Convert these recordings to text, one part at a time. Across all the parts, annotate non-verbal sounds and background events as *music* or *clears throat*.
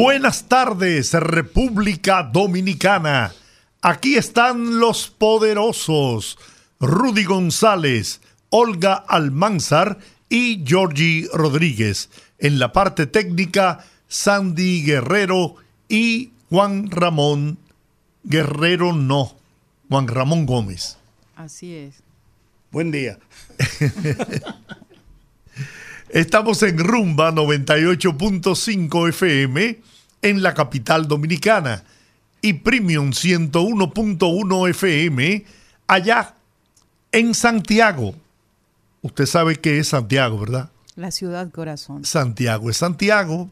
Buenas tardes, República Dominicana. Aquí están los poderosos Rudy González, Olga Almanzar y Georgie Rodríguez. En la parte técnica, Sandy Guerrero y Juan Ramón Guerrero no, Juan Ramón Gómez. Así es. Buen día. *laughs* Estamos en Rumba 98.5 FM en la capital dominicana y Premium 101.1 FM allá en Santiago. Usted sabe qué es Santiago, ¿verdad? La ciudad corazón. Santiago es Santiago,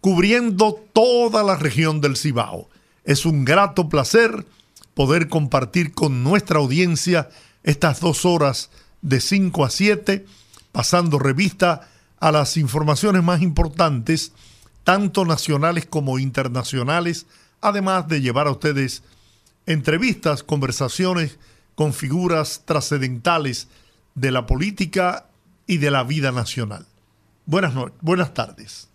cubriendo toda la región del Cibao. Es un grato placer poder compartir con nuestra audiencia estas dos horas de 5 a 7 pasando revista a las informaciones más importantes, tanto nacionales como internacionales, además de llevar a ustedes entrevistas, conversaciones con figuras trascendentales de la política y de la vida nacional. Buenas, buenas tardes.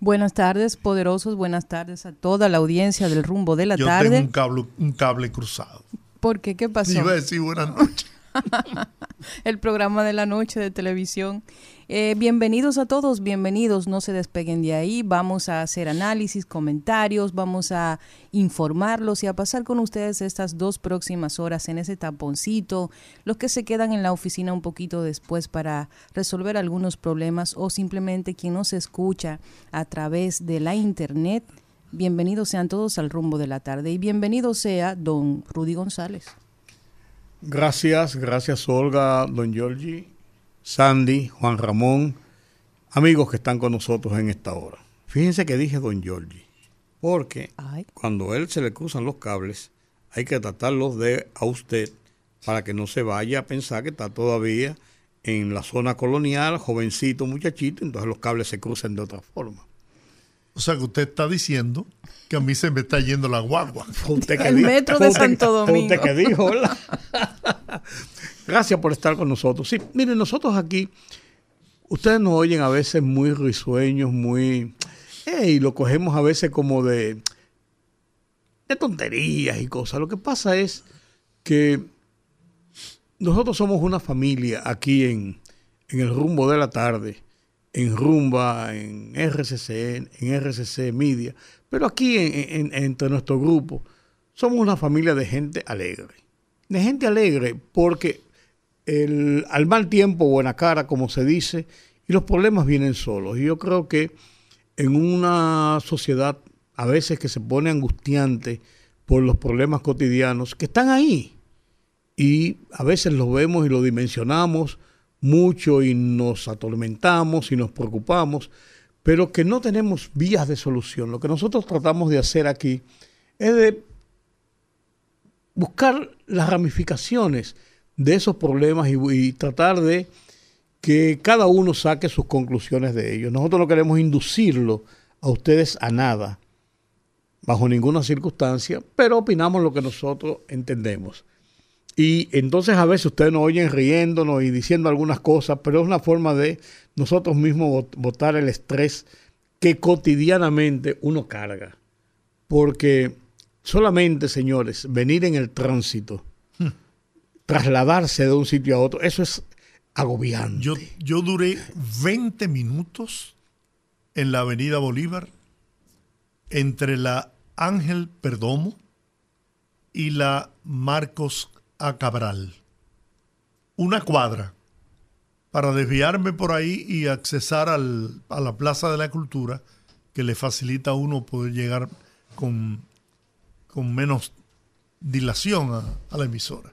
Buenas tardes, poderosos. Buenas tardes a toda la audiencia del rumbo de la tarde. Yo tengo un cable, un cable cruzado. ¿Por qué? ¿Qué pasó? Iba a decir buenas noches. *laughs* el programa de la noche de televisión. Eh, bienvenidos a todos, bienvenidos, no se despeguen de ahí, vamos a hacer análisis, comentarios, vamos a informarlos y a pasar con ustedes estas dos próximas horas en ese taponcito, los que se quedan en la oficina un poquito después para resolver algunos problemas o simplemente quien nos escucha a través de la internet. Bienvenidos sean todos al rumbo de la tarde y bienvenido sea don Rudy González. Gracias, gracias Olga, don Giorgi, Sandy, Juan Ramón, amigos que están con nosotros en esta hora. Fíjense que dije don Giorgi, porque cuando a él se le cruzan los cables, hay que tratarlos de a usted para que no se vaya a pensar que está todavía en la zona colonial, jovencito, muchachito, entonces los cables se cruzan de otra forma. O sea que usted está diciendo que a mí se me está yendo la guagua. el metro de Santo Domingo. Usted que dijo, *laughs* Gracias por estar con nosotros. Sí, miren, nosotros aquí, ustedes nos oyen a veces muy risueños, muy... Y lo cogemos a veces como de, de tonterías y cosas. Lo que pasa es que nosotros somos una familia aquí en, en el rumbo de la tarde en Rumba, en RCC, en RCC Media, pero aquí entre nuestro grupo somos una familia de gente alegre. De gente alegre porque el, al mal tiempo, buena cara, como se dice, y los problemas vienen solos. Y yo creo que en una sociedad a veces que se pone angustiante por los problemas cotidianos, que están ahí, y a veces los vemos y lo dimensionamos, mucho y nos atormentamos y nos preocupamos, pero que no tenemos vías de solución. Lo que nosotros tratamos de hacer aquí es de buscar las ramificaciones de esos problemas y, tratar de que cada uno saque sus conclusiones de ellos. Nosotros no queremos inducirlo a ustedes a nada, bajo ninguna circunstancia, pero opinamos lo que nosotros entendemos. Y entonces a veces ustedes nos oyen riéndonos y diciendo algunas cosas, pero es una forma de nosotros mismos botar el estrés que cotidianamente uno carga. Porque solamente, señores, venir en el tránsito, hmm. trasladarse de un sitio a otro, eso es agobiante. Yo, yo duré 20 minutos en la Avenida Bolívar entre la Ángel Perdomo y la Marcos a Cabral. Una cuadra para desviarme por ahí y accesar al, a la Plaza de la Cultura, que le facilita a uno poder llegar con, con menos dilación a, la emisora.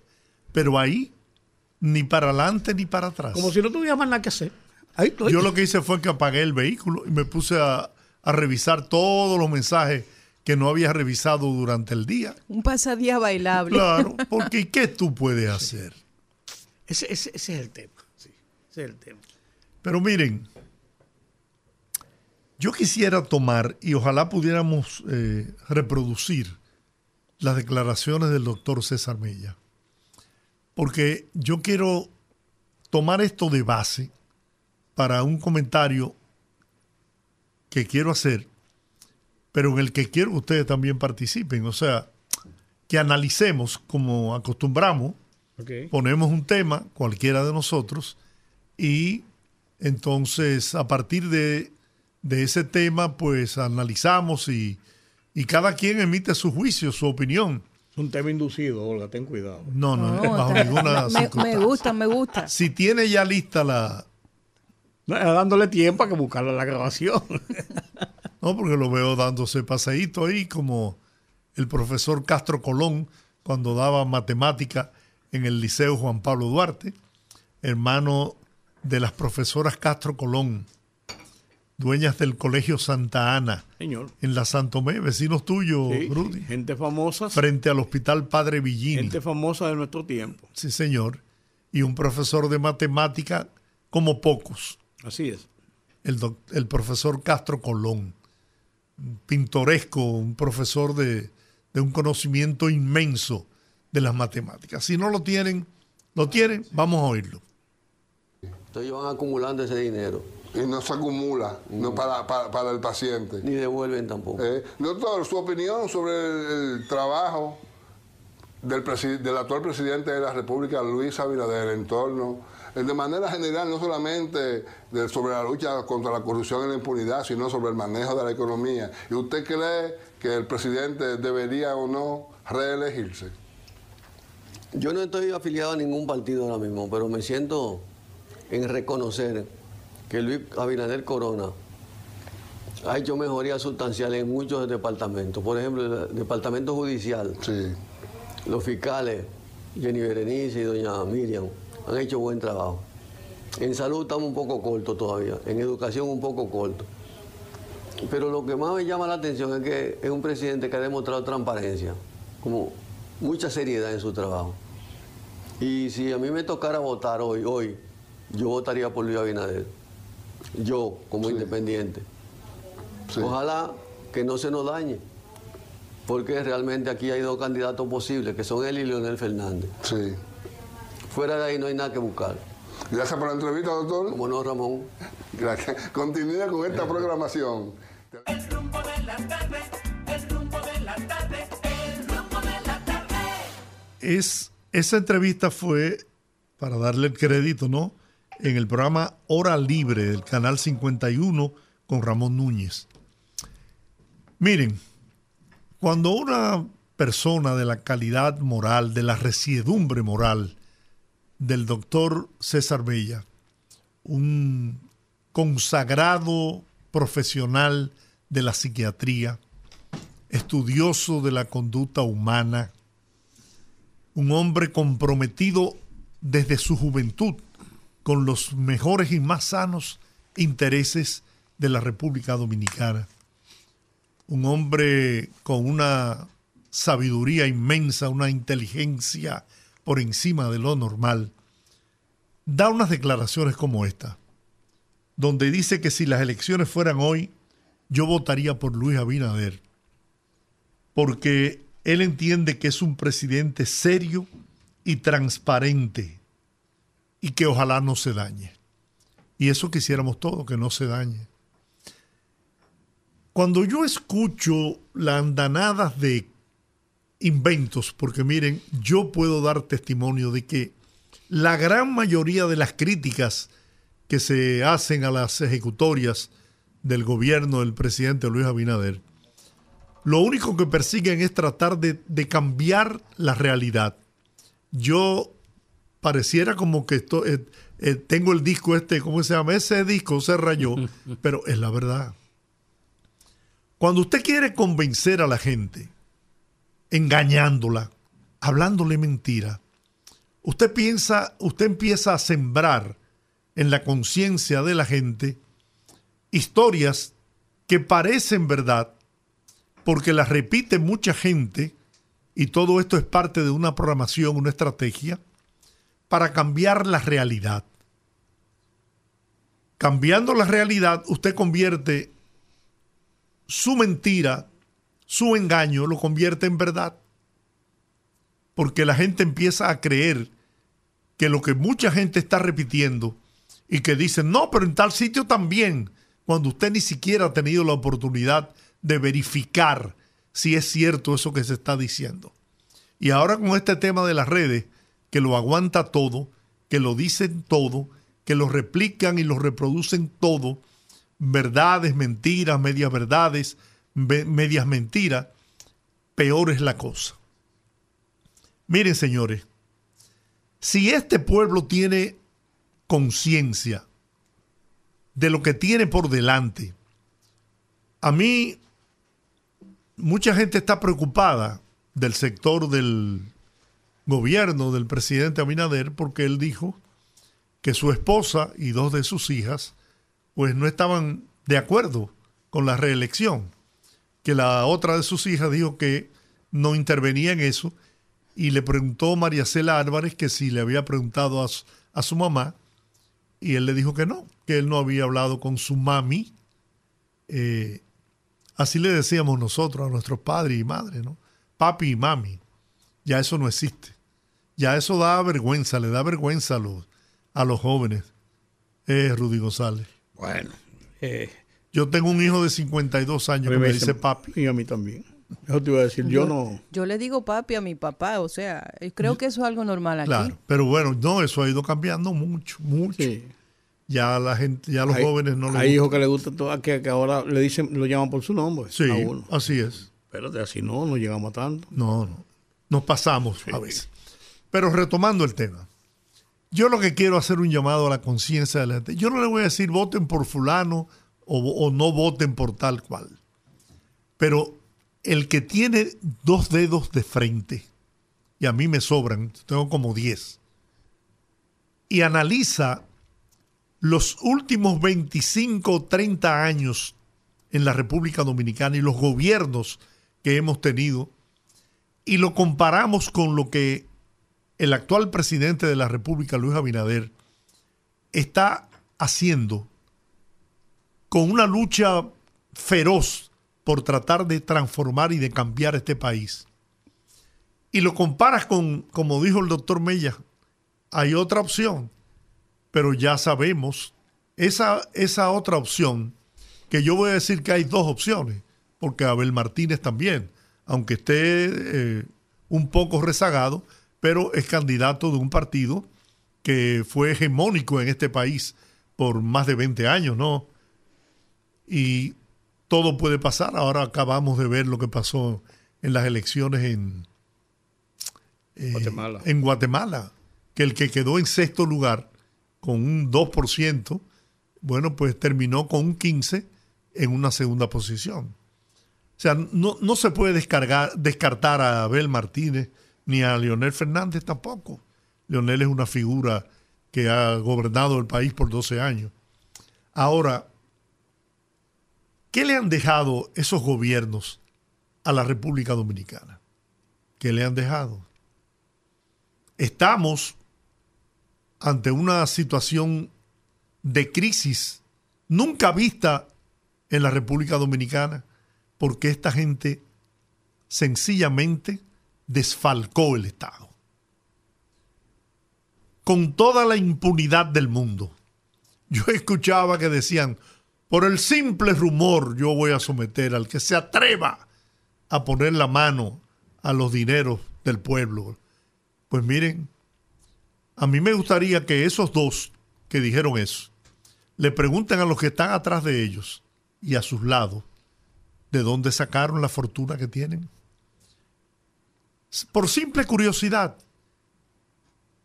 Pero ahí, ni para adelante ni para atrás. Como si no tuviera más nada que hacer. Yo lo que hice fue que apagué el vehículo y me puse a, a revisar todos los mensajes que no había revisado durante el día. Un pasadía bailable. Claro, *laughs* porque ¿qué tú puedes hacer? Ese, ese- ese es el tema. sí, ese es el tema. Pero miren, yo quisiera tomar y ojalá pudiéramos eh, reproducir las declaraciones del doctor César Mella, porque yo quiero tomar esto de base para un comentario que quiero hacer, pero en el que quiero que ustedes también participen, o sea, que analicemos como acostumbramos, ponemos un tema, cualquiera de nosotros, y entonces a partir de, de ese tema, pues analizamos y, y cada quien emite su juicio, su opinión. Es un tema inducido, Olga, ten cuidado. No, no, No, bajo ninguna me, me gusta, me gusta. Si tiene ya lista la... Dándole tiempo a que buscarle la grabación. *laughs* No, porque lo veo dándose paseíto ahí como el profesor Castro Colón cuando daba matemática en el Liceo Juan Pablo Duarte, hermano de las profesoras Castro Colón, dueñas del Colegio Santa Ana, Señor. en la Santomé, vecinos tuyos, Sí, Rudy, gente famosa. frente al Hospital Padre Villini. Gente famosa de nuestro tiempo. Sí, señor. Y un profesor de matemática como pocos, Así es. el, el profesor Castro Colón. Pintoresco, un profesor de, de un conocimiento inmenso de las matemáticas. Si no lo tienen, lo tienen, vamos a oírlo. Entonces van acumulando ese dinero. y no se acumula no para, para, para el paciente. Ni devuelven tampoco. Eh, doctor, su opinión sobre el, el trabajo del, del actual presidente de la República, Luis Abinader, en torno, eh, de manera general, no solamente de- sobre la lucha contra la corrupción y la impunidad, sino sobre el manejo de la economía. ¿Y usted cree que el presidente debería o no reelegirse? Yo no estoy afiliado a ningún partido ahora mismo, pero me siento en reconocer que Luis Abinader Corona ha hecho mejorías sustanciales en muchos departamentos. Por ejemplo, el departamento judicial, Sí. Los fiscales, Jenny Berenice y doña Miriam, han hecho buen trabajo. En salud estamos un poco cortos todavía, en educación un poco corto. Pero lo que más me llama la atención es que es un presidente que ha demostrado transparencia, como mucha seriedad en su trabajo. Y si a mí me tocara votar hoy, hoy, yo votaría por Luis Abinader. Yo, como independiente. Sí. Ojalá que no se nos dañe, porque realmente aquí hay dos candidatos posibles, que son él y Leonel Fernández. Sí. Fuera de ahí no hay nada que buscar. Gracias por la entrevista, doctor. Como no, Ramón. Gracias. Continúe con esta programación. Es, esa entrevista fue, para darle el crédito, ¿no? En el programa Hora Libre del Canal 51 con Ramón Núñez. Miren, cuando una persona de la calidad moral, de la resiedumbre moral del doctor César Bella, un consagrado profesional de la psiquiatría, estudioso de la conducta humana, un hombre comprometido desde su juventud con los mejores y más sanos intereses de la República Dominicana. Un hombre con una sabiduría inmensa, una inteligencia por encima de lo normal. Da unas declaraciones como esta, donde dice que si las elecciones fueran hoy, yo votaría por Luis Abinader, porque él entiende que es un presidente serio y transparente y que ojalá no se dañe. Y eso quisiéramos todos, que no se dañe. Cuando yo escucho las andanadas de inventos, porque miren, yo puedo dar testimonio de que la gran mayoría de las críticas que se hacen a las ejecutorias del gobierno del presidente Luis Abinader, lo único que persiguen es tratar de, de cambiar la realidad. Yo pareciera como que esto, eh, eh, tengo el disco este, ¿cómo se llama? Ese disco se rayó, *laughs* pero es la verdad. Cuando usted quiere convencer a la gente, engañándola, hablándole mentira, usted piensa, usted empieza a sembrar en la conciencia de la gente historias que parecen verdad, porque la repite mucha gente y todo esto es parte de una programación, una estrategia para cambiar la realidad. Cambiando la realidad, usted convierte su mentira, su engaño, lo convierte en verdad. Porque la gente empieza a creer que lo que mucha gente está repitiendo y que dicen, no, pero en tal sitio también, cuando usted ni siquiera ha tenido la oportunidad de verificar si es cierto eso que se está diciendo. Y ahora con este tema de las redes, que lo aguanta todo, que lo dicen todo, que lo replican y lo reproducen todo, verdades, mentiras, medias verdades, medias mentiras, peor es la cosa. Miren, señores, si este pueblo tiene conciencia de lo que tiene por delante, a mí mucha gente está preocupada del sector del gobierno del presidente Abinader porque él dijo que su esposa y dos de sus hijas pues no estaban de acuerdo con la reelección, que la otra de sus hijas dijo que no intervenía en eso y le preguntó María Cela Álvarez que si le había preguntado a su, mamá y él le dijo que no, que él no había hablado con su mami. Eh, así le decíamos nosotros a nuestros padres y madres, ¿no? Papi y mami. Ya eso no existe. Ya eso da vergüenza, le da vergüenza a los, a los jóvenes. Eh, Rudy González. Bueno. Eh, yo tengo un hijo de 52 años que me dice papi. Y a mí también. Eso te iba a decir, yo, no. Yo le digo papi a mi papá, o sea, creo que eso es algo normal aquí. Claro, pero bueno, no, eso ha ido cambiando mucho, mucho. Ya la gente, ya los jóvenes no le Hay hijos que le gustan todo, que, que, ahora le dicen, lo llaman por su nombre. Sí, así es. Pero de así no, no llegamos a tanto. No, no. Nos pasamos a veces. Pero retomando el tema. Yo lo que quiero hacer un llamado a la conciencia de la gente. Yo no le voy a decir voten por fulano o, no voten por tal cual. Pero el que tiene dos dedos de frente, y a mí me sobran, tengo como diez, y analiza los últimos 25 o 30 años en la República Dominicana y los gobiernos que hemos tenido, y lo comparamos con lo que el actual presidente de la República, Luis Abinader, está haciendo con una lucha feroz por tratar de transformar y de cambiar este país. Y lo comparas con, como dijo el doctor Mella, hay otra opción, pero ya sabemos, esa, esa otra opción, que yo voy a decir que hay dos opciones, porque Abel Martínez también, aunque esté eh, un poco rezagado, pero es candidato de un partido que fue hegemónico en este país por más de 20 años, ¿no? y todo puede pasar. Ahora acabamos de ver lo que pasó en las elecciones en, eh, Guatemala. en Guatemala, que el que quedó en sexto lugar con un 2%, bueno, pues terminó con un 15% en una segunda posición. O sea, no, no se puede descargar, descartar a Abel Martínez ni a Leonel Fernández tampoco. Leonel es una figura que ha gobernado el país por 12 años. Ahora, ¿Qué le han dejado esos gobiernos a la República Dominicana? ¿Qué le han dejado? Estamos ante una situación de crisis nunca vista en la República Dominicana porque esta gente sencillamente desfalcó el Estado. Con toda la impunidad del mundo. Yo escuchaba que decían, por el simple rumor yo voy a someter al que se atreva a poner la mano a los dineros del pueblo. Pues miren, a mí me gustaría que esos dos que dijeron eso le pregunten a los que están atrás de ellos y a sus lados de dónde sacaron la fortuna que tienen. Por simple curiosidad.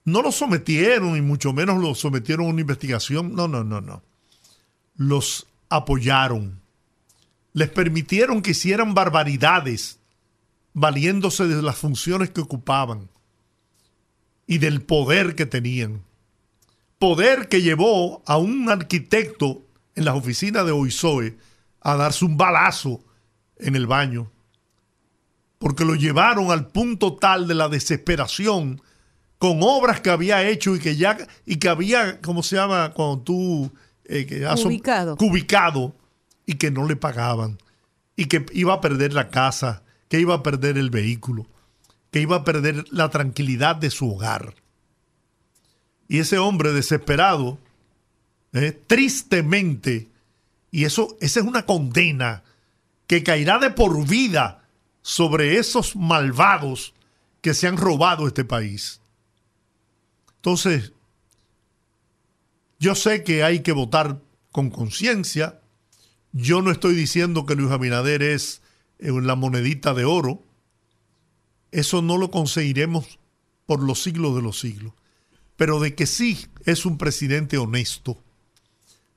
No lo sometieron y mucho menos lo sometieron a una investigación. No, no, no, no. Los apoyaron, les permitieron que hicieran barbaridades valiéndose de las funciones que ocupaban y del poder que tenían. Poder que llevó a un arquitecto en las oficinas de OISOE a darse un balazo en el baño porque lo llevaron al punto tal de la desesperación con obras que había hecho y que ya y que había, ¿cómo se llama? Cuando tú eh, que cubicado. cubicado y que no le pagaban y que iba a perder la casa, que iba a perder el vehículo, que iba a perder la tranquilidad de su hogar. Y ese hombre desesperado, eh, tristemente, y eso, esa es una condena que caerá de por vida sobre esos malvados que se han robado este país. Entonces, yo sé que hay que votar con conciencia. Yo no estoy diciendo que Luis Abinader es eh, la monedita de oro. Eso no lo conseguiremos por los siglos de los siglos. Pero de que sí es un presidente honesto,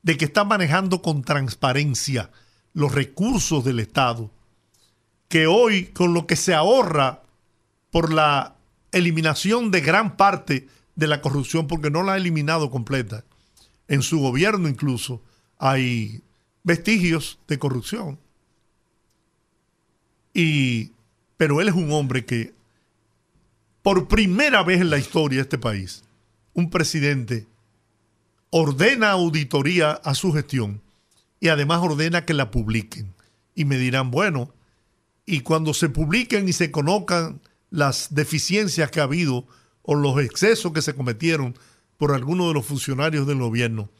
de que está manejando con transparencia los recursos del Estado, que hoy con lo que se ahorra por la eliminación de gran parte de la corrupción, porque no la ha eliminado completa. En su gobierno incluso hay vestigios de corrupción. Y, pero él es un hombre que, por primera vez en la historia de este país, un presidente ordena auditoría a su gestión y además ordena que la publiquen. Y me dirán, bueno, y cuando se publiquen y se conozcan las deficiencias que ha habido o los excesos que se cometieron por algunos de los funcionarios del gobierno,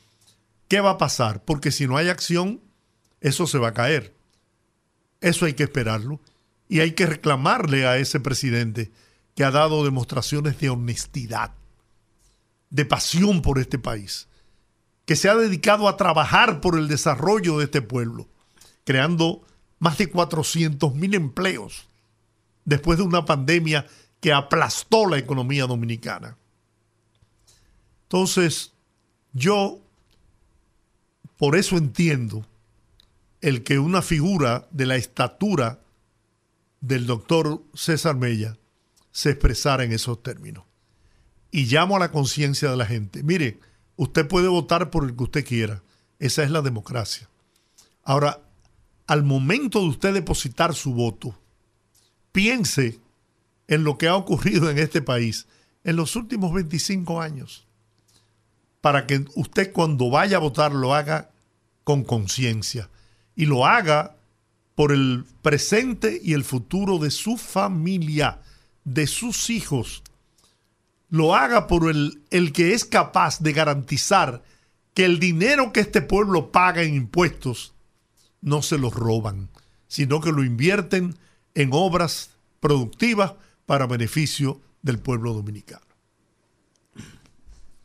¿qué va a pasar? Porque si no hay acción, eso se va a caer. Eso hay que esperarlo. Y hay que reclamarle a ese presidente que ha dado demostraciones de honestidad, de pasión por este país, que se ha dedicado a trabajar por el desarrollo de este pueblo, creando más de 400 mil empleos después de una pandemia que aplastó la economía dominicana. Entonces, yo por eso entiendo el que una figura de la estatura del doctor César Mella se expresara en esos términos. Y llamo a la conciencia de la gente. Mire, usted puede votar por el que usted quiera. Esa es la democracia. Ahora, al momento de usted depositar su voto, piense en lo que ha ocurrido en este país en los últimos 25 años, para que usted cuando vaya a votar lo haga con conciencia y lo haga por el presente y el futuro de su familia, de sus hijos. Lo haga por el, el que es capaz de garantizar que el dinero que este pueblo paga en impuestos no se lo roban, sino que lo invierten en obras productivas para beneficio del pueblo dominicano.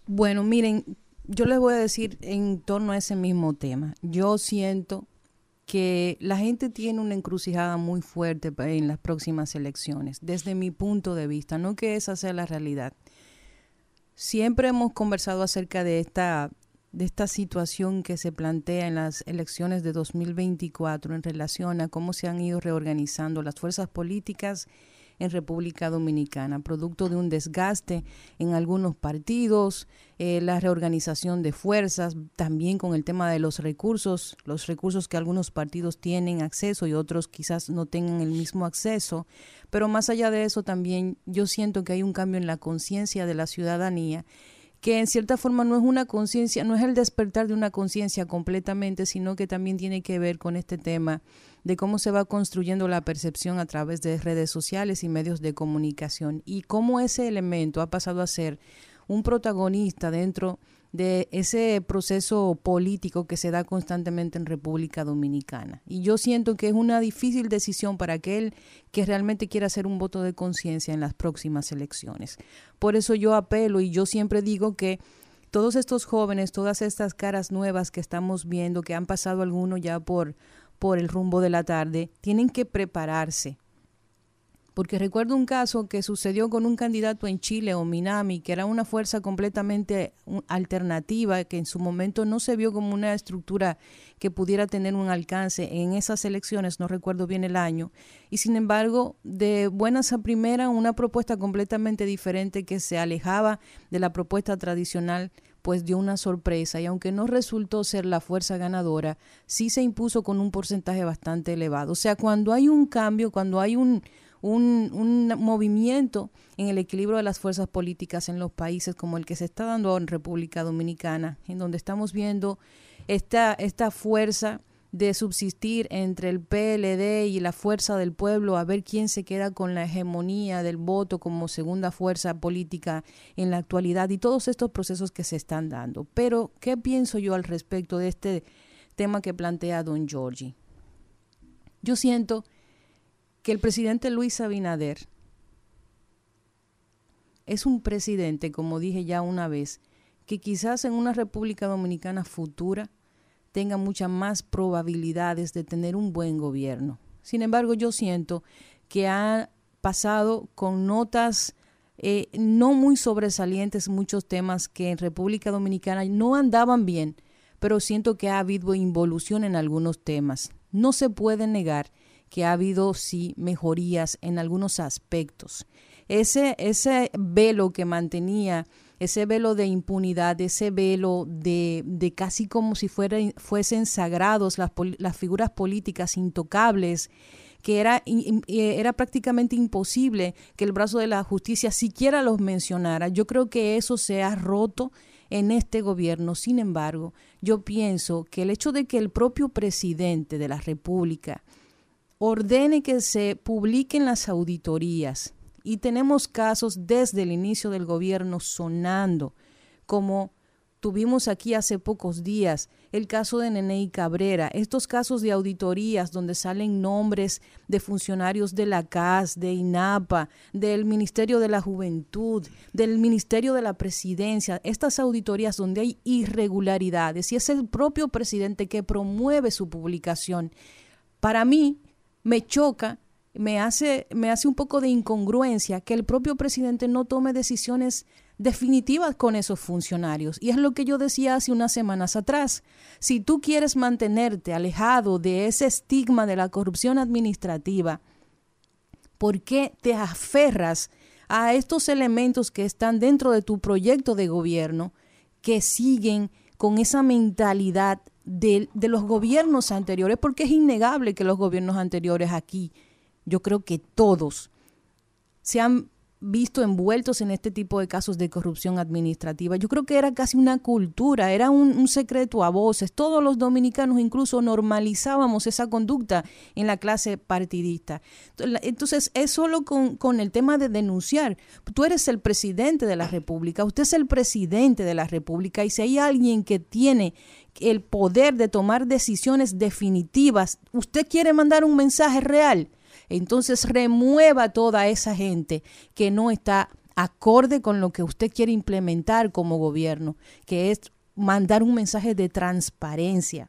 Bueno, miren, yo les voy a decir en torno a ese mismo tema. Yo siento que la gente tiene una encrucijada muy fuerte en las próximas elecciones, desde mi punto de vista, no que esa sea la realidad. Siempre hemos conversado acerca de esta de esta situación que se plantea en las elecciones de 2024 en relación a cómo se han ido reorganizando las fuerzas políticas en República Dominicana, producto de un desgaste en algunos partidos, eh, la reorganización de fuerzas, también con el tema de los recursos, los recursos que algunos partidos tienen acceso y otros quizás no tengan el mismo acceso. Pero más allá de eso, también yo siento que hay un cambio en la conciencia de la ciudadanía que en cierta forma no es una conciencia, no es el despertar de una conciencia completamente, sino que también tiene que ver con este tema de cómo se va construyendo la percepción a través de redes sociales y medios de comunicación y cómo ese elemento ha pasado a ser un protagonista dentro de ese proceso político que se da constantemente en República Dominicana. Y yo siento que es una difícil decisión para aquel que realmente quiera hacer un voto de conciencia en las próximas elecciones. Por eso yo apelo y yo siempre digo que todos estos jóvenes, todas estas caras nuevas que estamos viendo, que han pasado algunos ya por, por el rumbo de la tarde, tienen que prepararse porque recuerdo un caso que sucedió con un candidato en Chile, Minami, que era una fuerza completamente alternativa, que en su momento no se vio como una estructura que pudiera tener un alcance en esas elecciones, no recuerdo bien el año, y sin embargo, de buenas a primera, una propuesta completamente diferente que se alejaba de la propuesta tradicional pues dio una sorpresa y aunque no resultó ser la fuerza ganadora, sí se impuso con un porcentaje bastante elevado. O sea, cuando hay un cambio, cuando hay un, un, un movimiento en el equilibrio de las fuerzas políticas en los países como el que se está dando en República Dominicana, en donde estamos viendo esta, esta fuerza de subsistir entre el PLD y la fuerza del pueblo a ver quién se queda con la hegemonía del voto como segunda fuerza política en la actualidad y todos estos procesos que se están dando. Pero, ¿qué pienso yo al respecto de este tema que plantea don Giorgi? Yo siento que el presidente Luis Abinader es un presidente, como dije ya una vez, que quizás en una República Dominicana futura tenga muchas más probabilidades de tener un buen gobierno. Sin embargo, yo siento que ha pasado con notas eh, no muy sobresalientes muchos temas que en República Dominicana no andaban bien, pero siento que ha habido involución en algunos temas. No se puede negar que ha habido sí mejorías en algunos aspectos. Ese, ese velo que mantenía ese velo de impunidad, ese velo de, de casi como si fuera, fuesen sagrados las, las figuras políticas intocables, que era, eh, era prácticamente imposible que el brazo de la justicia siquiera los mencionara. Yo creo que eso se ha roto en este gobierno. Sin embargo, yo pienso que el hecho de que el propio presidente de la República ordene que se publiquen las auditorías y tenemos casos desde el inicio del gobierno sonando, como tuvimos aquí hace pocos días, el caso de Nenei Cabrera, estos casos de auditorías donde salen nombres de funcionarios de la CAS, de INAPA, del Ministerio de la Juventud, del Ministerio de la Presidencia, estas auditorías donde hay irregularidades y es el propio presidente que promueve su publicación. Para mí me choca me hace, me hace un poco de incongruencia que el propio presidente no tome decisiones definitivas con esos funcionarios. Y es lo que yo decía hace unas semanas atrás. Si tú quieres mantenerte alejado de ese estigma de la corrupción administrativa, ¿por qué te aferras a estos elementos que están dentro de tu proyecto de gobierno que siguen con esa mentalidad de, los gobiernos anteriores? Porque es innegable que los gobiernos anteriores aquí yo creo que todos se han visto envueltos en este tipo de casos de corrupción administrativa. Yo creo que era casi una cultura, era un, secreto a voces. Todos los dominicanos incluso normalizábamos esa conducta en la clase partidista. Entonces, es solo con, con el tema de denunciar. Tú eres el presidente de la República, usted es el presidente de la República y si hay alguien que tiene el poder de tomar decisiones definitivas, usted quiere mandar un mensaje real entonces remueva toda esa gente que no está acorde con lo que usted quiere implementar como gobierno, que es mandar un mensaje de transparencia.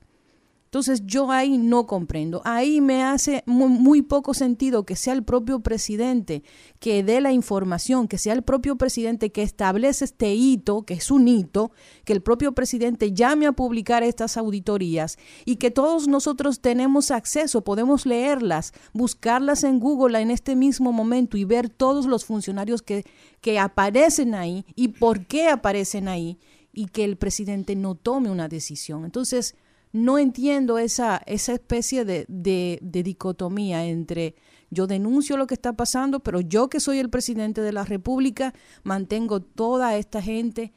Entonces yo ahí no comprendo. Ahí me hace muy, poco sentido que sea el propio presidente que dé la información, que sea el propio presidente que establece este hito, que es un hito, que el propio presidente llame a publicar estas auditorías y que todos nosotros tenemos acceso, podemos leerlas, buscarlas en Google en este mismo momento y ver todos los funcionarios que, que aparecen ahí y por qué aparecen ahí y que el presidente no tome una decisión. Entonces, no entiendo esa, esa especie de, de, dicotomía entre yo denuncio lo que está pasando, pero yo que soy el presidente de la República, mantengo toda esta gente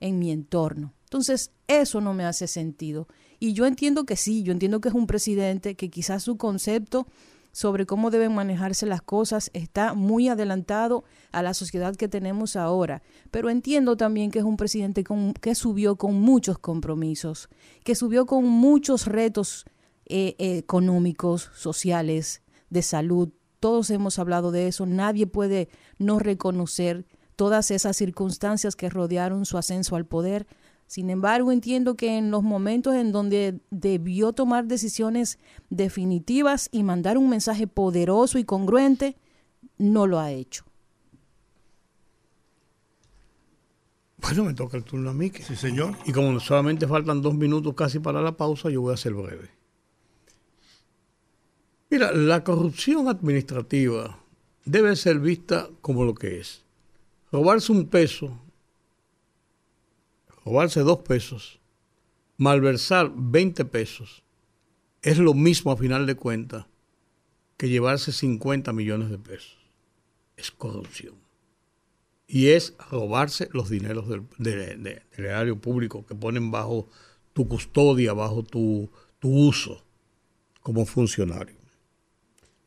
en mi entorno. Entonces, eso no me hace sentido. Y yo entiendo que sí, yo entiendo que es un presidente que quizás su concepto sobre cómo deben manejarse las cosas está muy adelantado a la sociedad que tenemos ahora. Pero entiendo también que es un presidente que subió con muchos compromisos, que subió con muchos retos eh, económicos, sociales, de salud. Todos hemos hablado de eso. Nadie puede no reconocer todas esas circunstancias que rodearon su ascenso al poder sin embargo, entiendo que en los momentos en donde debió tomar decisiones definitivas y mandar un mensaje poderoso y congruente, no lo ha hecho. Bueno, me toca el turno a mí. sí, señor. Y como solamente faltan dos minutos casi para la pausa, yo voy a ser breve. Mira, la corrupción administrativa debe ser vista como lo que es. Robarse un peso robarse dos pesos, malversar 20 pesos, es lo mismo a final de cuentas que llevarse 50 millones de pesos. es corrupción. Y es robarse los dineros del, erario público que ponen bajo tu custodia, bajo tu, tu uso como funcionario.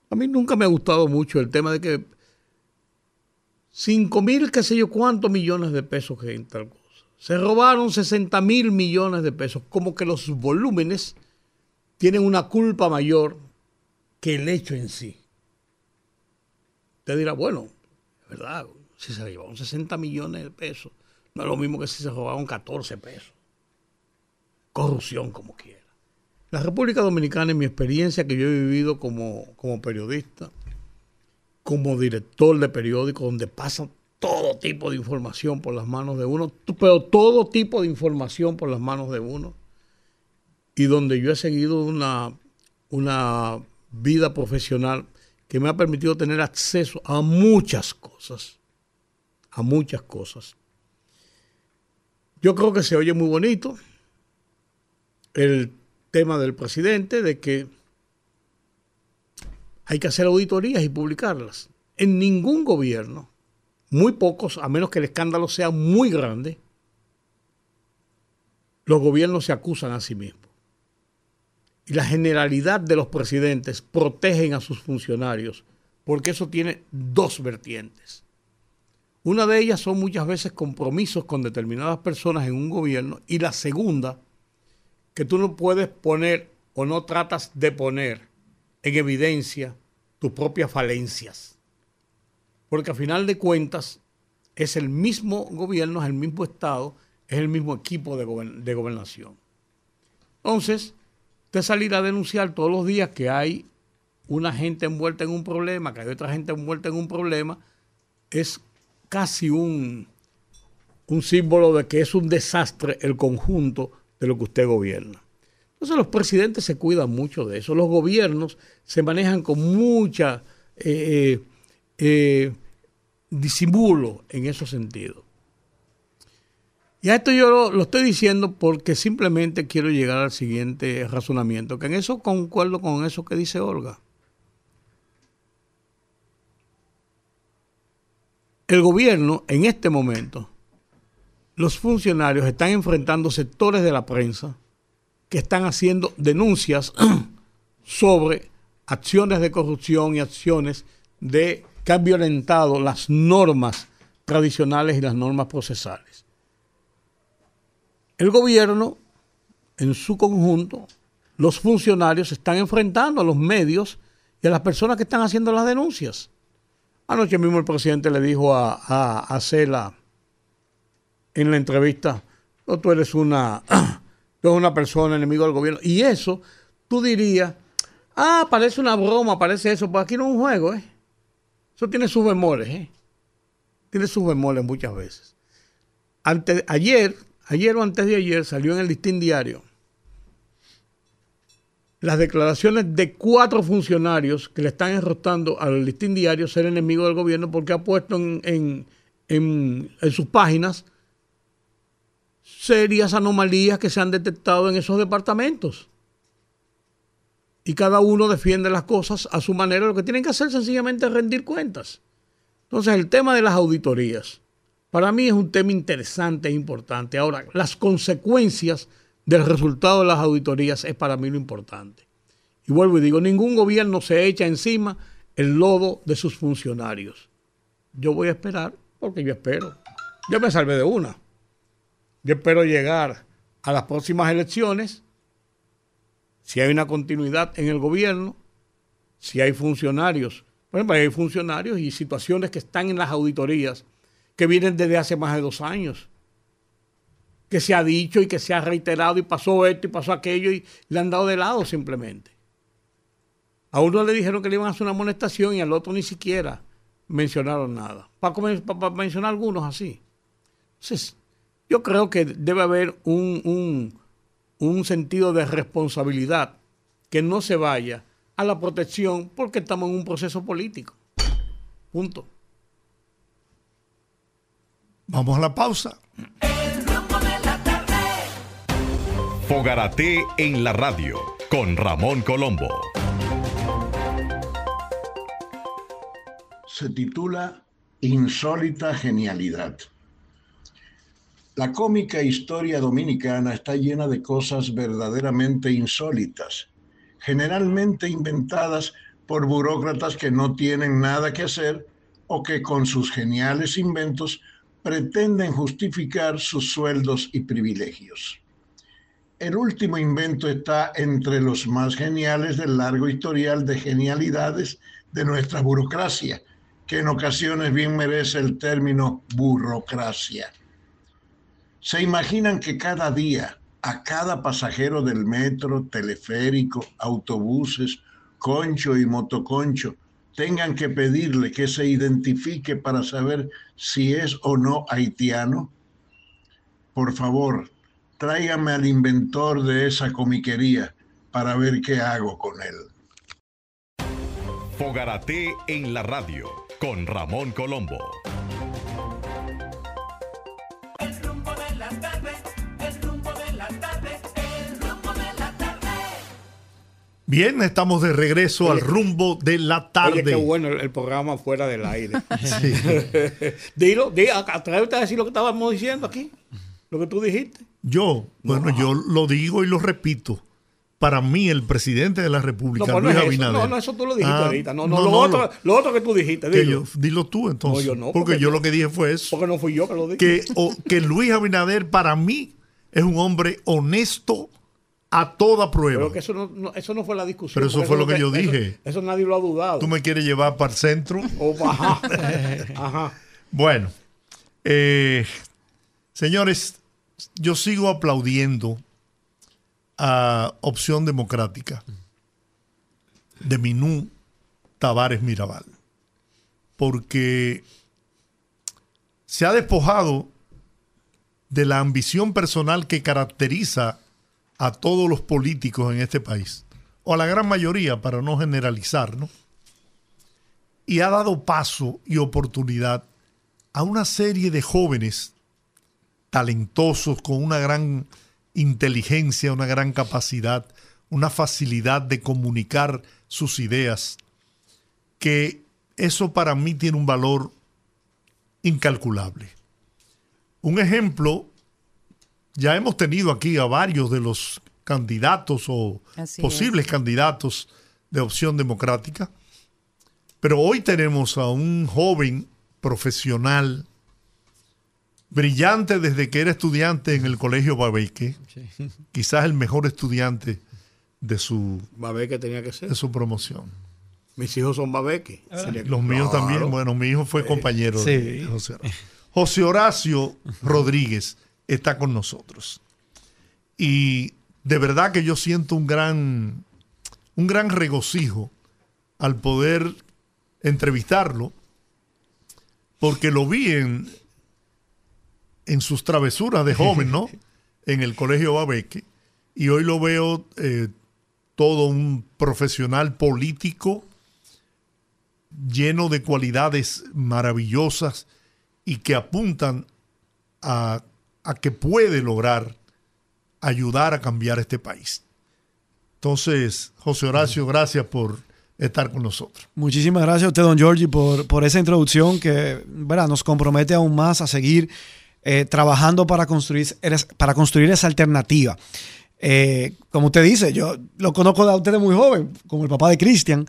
A mí nunca me ha gustado mucho el tema de que 5 mil, qué sé yo, cuántos millones de pesos que en tal. Se robaron 60 mil millones de pesos, como que los volúmenes tienen una culpa mayor que el hecho en sí. Usted dirá, bueno, es verdad, si se llevaron 60 millones de pesos, no es lo mismo que si se robaron 14 pesos. Corrupción como quiera. La República Dominicana, en mi experiencia que yo he vivido como, como periodista, como director de periódico, donde pasa todo tipo de información por las manos de uno, pero todo tipo de información por las manos de uno, y donde yo he seguido una, una vida profesional que me ha permitido tener acceso a muchas cosas, a muchas cosas. Yo creo que se oye muy bonito el tema del presidente de que hay que hacer auditorías y publicarlas. En ningún gobierno, muy pocos, a menos que el escándalo sea muy grande, los gobiernos se acusan a sí mismos y la generalidad de los presidentes protegen a sus funcionarios, porque eso tiene dos vertientes. Una de ellas son muchas veces compromisos con determinadas personas en un gobierno y la segunda, que tú no puedes poner o no tratas de poner en evidencia tus propias falencias. Porque a final de cuentas es el mismo gobierno, es el mismo Estado, es el mismo equipo de, gobernación. Entonces, salir a denunciar todos los días que hay una gente envuelta en un problema, que hay otra gente envuelta en un problema, es casi un, símbolo de que es un desastre el conjunto de lo que usted gobierna. Entonces los presidentes se cuidan mucho de eso, los gobiernos se manejan con mucha eh, eh, disimulo en esos sentidos. Y a esto yo lo, estoy diciendo porque simplemente quiero llegar al siguiente razonamiento, que en eso concuerdo con eso que dice Olga. El gobierno, en este momento, los funcionarios están enfrentando sectores de la prensa que están haciendo denuncias *clears throat* sobre acciones de corrupción y acciones de que han violentado las normas tradicionales y las normas procesales. El gobierno, en su conjunto, los funcionarios están enfrentando a los medios y a las personas que están haciendo las denuncias. Anoche mismo el presidente le dijo a, a, Cela en la entrevista, tú eres una, *clears throat* tú eres una persona enemigo del gobierno. Y eso, tú dirías, ah, parece una broma, parece eso, pues aquí no es un juego, ¿eh? Eso tiene sus bemoles, ¿eh? Tiene sus bemoles muchas veces. Ante, ayer ayer o antes de ayer salió en el Listín Diario las declaraciones de cuatro funcionarios que le están enrostando al Listín Diario ser enemigo del gobierno porque ha puesto en, en sus páginas serias anomalías que se han detectado en esos departamentos. Y cada uno defiende las cosas a su manera. Lo que tienen que hacer sencillamente es rendir cuentas. Entonces, el tema de las auditorías para mí es un tema interesante e importante. Ahora, las consecuencias del resultado de las auditorías es para mí lo importante. Y vuelvo y digo, ningún gobierno se echa encima el lodo de sus funcionarios. Yo voy a esperar porque yo espero. Yo me salvé de una. Yo espero llegar a las próximas elecciones, si hay una continuidad en el gobierno, si hay funcionarios, por ejemplo, hay funcionarios y situaciones que están en las auditorías que vienen desde hace más de dos años. Que se ha dicho y que se ha reiterado y pasó esto y pasó aquello y le han dado de lado simplemente. A uno le dijeron que le iban a hacer una amonestación y al otro ni siquiera mencionaron nada. Para, mencionar algunos así. Entonces, yo creo que debe haber un, un, un sentido de responsabilidad que no se vaya a la protección porque estamos en un proceso político. Punto. Vamos a la pausa. Fogarate en la radio con Ramón Colombo. se titula Insólita Genialidad. La cómica historia dominicana está llena de cosas verdaderamente insólitas, generalmente inventadas por burócratas que no tienen nada que hacer o que con sus geniales inventos pretenden justificar sus sueldos y privilegios. El último invento está entre los más geniales del largo historial de genialidades de nuestra burocracia, que en ocasiones bien merece el término burocracia. ¿Se imaginan que cada día a cada pasajero del metro, teleférico, autobuses, concho y motoconcho tengan que pedirle que se identifique para saber si es o no haitiano? Por favor, tráigame al inventor de esa comiquería para ver qué hago con él. Fogarate en la radio con Ramón Colombo. Bien, estamos de regreso al rumbo de la tarde. Oye, qué bueno el, programa fuera del aire. *laughs* sí. *laughs* Dilo, di, atrévete a decir lo que estábamos diciendo aquí, lo que tú dijiste. Yo, bueno, yo lo digo y lo repito. Para mí, el presidente de la República, no, Luis no Abinader. No, no, eso tú lo dijiste ah, ahorita. No, no, lo, otro, lo, otro, que tú dijiste. Dilo, yo, dilo tú entonces. Yo porque, porque, yo lo que dije fue eso. Porque no fui yo que lo dije. Que, o, que Luis Abinader, para mí, es un hombre honesto a toda prueba. Pero que eso no, eso no fue la discusión. Pero eso fue lo que, yo eso, dije. Eso, nadie lo ha dudado. Tú me quieres llevar para el centro. Oh, ajá. *laughs* ajá. Bueno, eh, señores, yo sigo aplaudiendo a Opción Democrática de Minú Tavares Mirabal, porque se ha despojado de la ambición personal que caracteriza a todos los políticos en este país, o a la gran mayoría, para no generalizar, ¿no? Y ha dado paso y oportunidad a una serie de jóvenes talentosos, con una gran inteligencia, una gran capacidad, una facilidad de comunicar sus ideas, que eso para mí tiene un valor incalculable. Un ejemplo ya hemos tenido aquí a varios de los candidatos o Así posibles es. candidatos de opción democrática, pero hoy tenemos a un joven profesional, brillante desde que era estudiante en el colegio Babeque, sí. quizás el mejor estudiante de su, Babeque tenía que ser. De su promoción. Mis hijos son Babeque. Ah. Los míos claro. también. Bueno, mi hijo fue compañero sí. de José Horacio. José Horacio Rodríguez está con nosotros. Y de verdad que yo siento un gran, un gran regocijo al poder entrevistarlo, porque lo vi en, en sus travesuras de joven, ¿no? *laughs* En el colegio Babeque, y hoy lo veo eh, todo un profesional político lleno de cualidades maravillosas y que apuntan a a que puede lograr ayudar a cambiar este país. Entonces, José Horacio, gracias por estar con nosotros. Muchísimas gracias a usted, don Giorgi, por, por esa introducción que ¿verdad? nos compromete aún más a seguir eh, trabajando para construir, para construir esa alternativa. Eh, como usted dice, yo lo conozco de usted muy joven, como el papá de Cristian,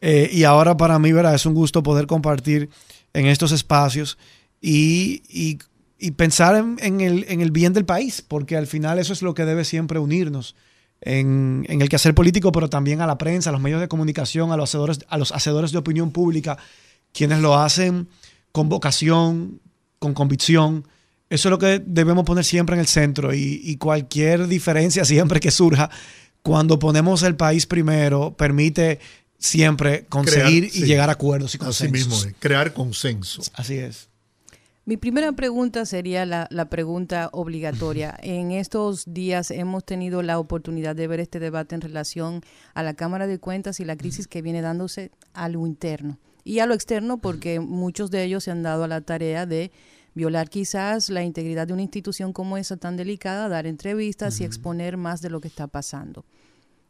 eh, y ahora para mí ¿verdad? es un gusto poder compartir en estos espacios y, y y pensar en, en, el, en, el, bien del país, porque al final eso es lo que debe siempre unirnos en, en, el quehacer político, pero también a la prensa, a los medios de comunicación, a los hacedores, a los hacedores de opinión pública, quienes lo hacen con vocación, con convicción. Eso es lo que debemos poner siempre en el centro y, y cualquier diferencia siempre que surja, cuando ponemos el país primero, permite siempre conseguir crear, y sí. llegar a acuerdos y consensos. Así mismo, crear consenso. Así es. Mi primera pregunta sería la, la, pregunta obligatoria. *laughs* En estos días hemos tenido la oportunidad de ver este debate en relación a la Cámara de Cuentas y la crisis que viene dándose a lo interno y a lo externo porque muchos de ellos se han dado a la tarea de violar quizás la integridad de una institución como esa tan delicada, dar entrevistas uh -huh. y exponer más de lo que está pasando.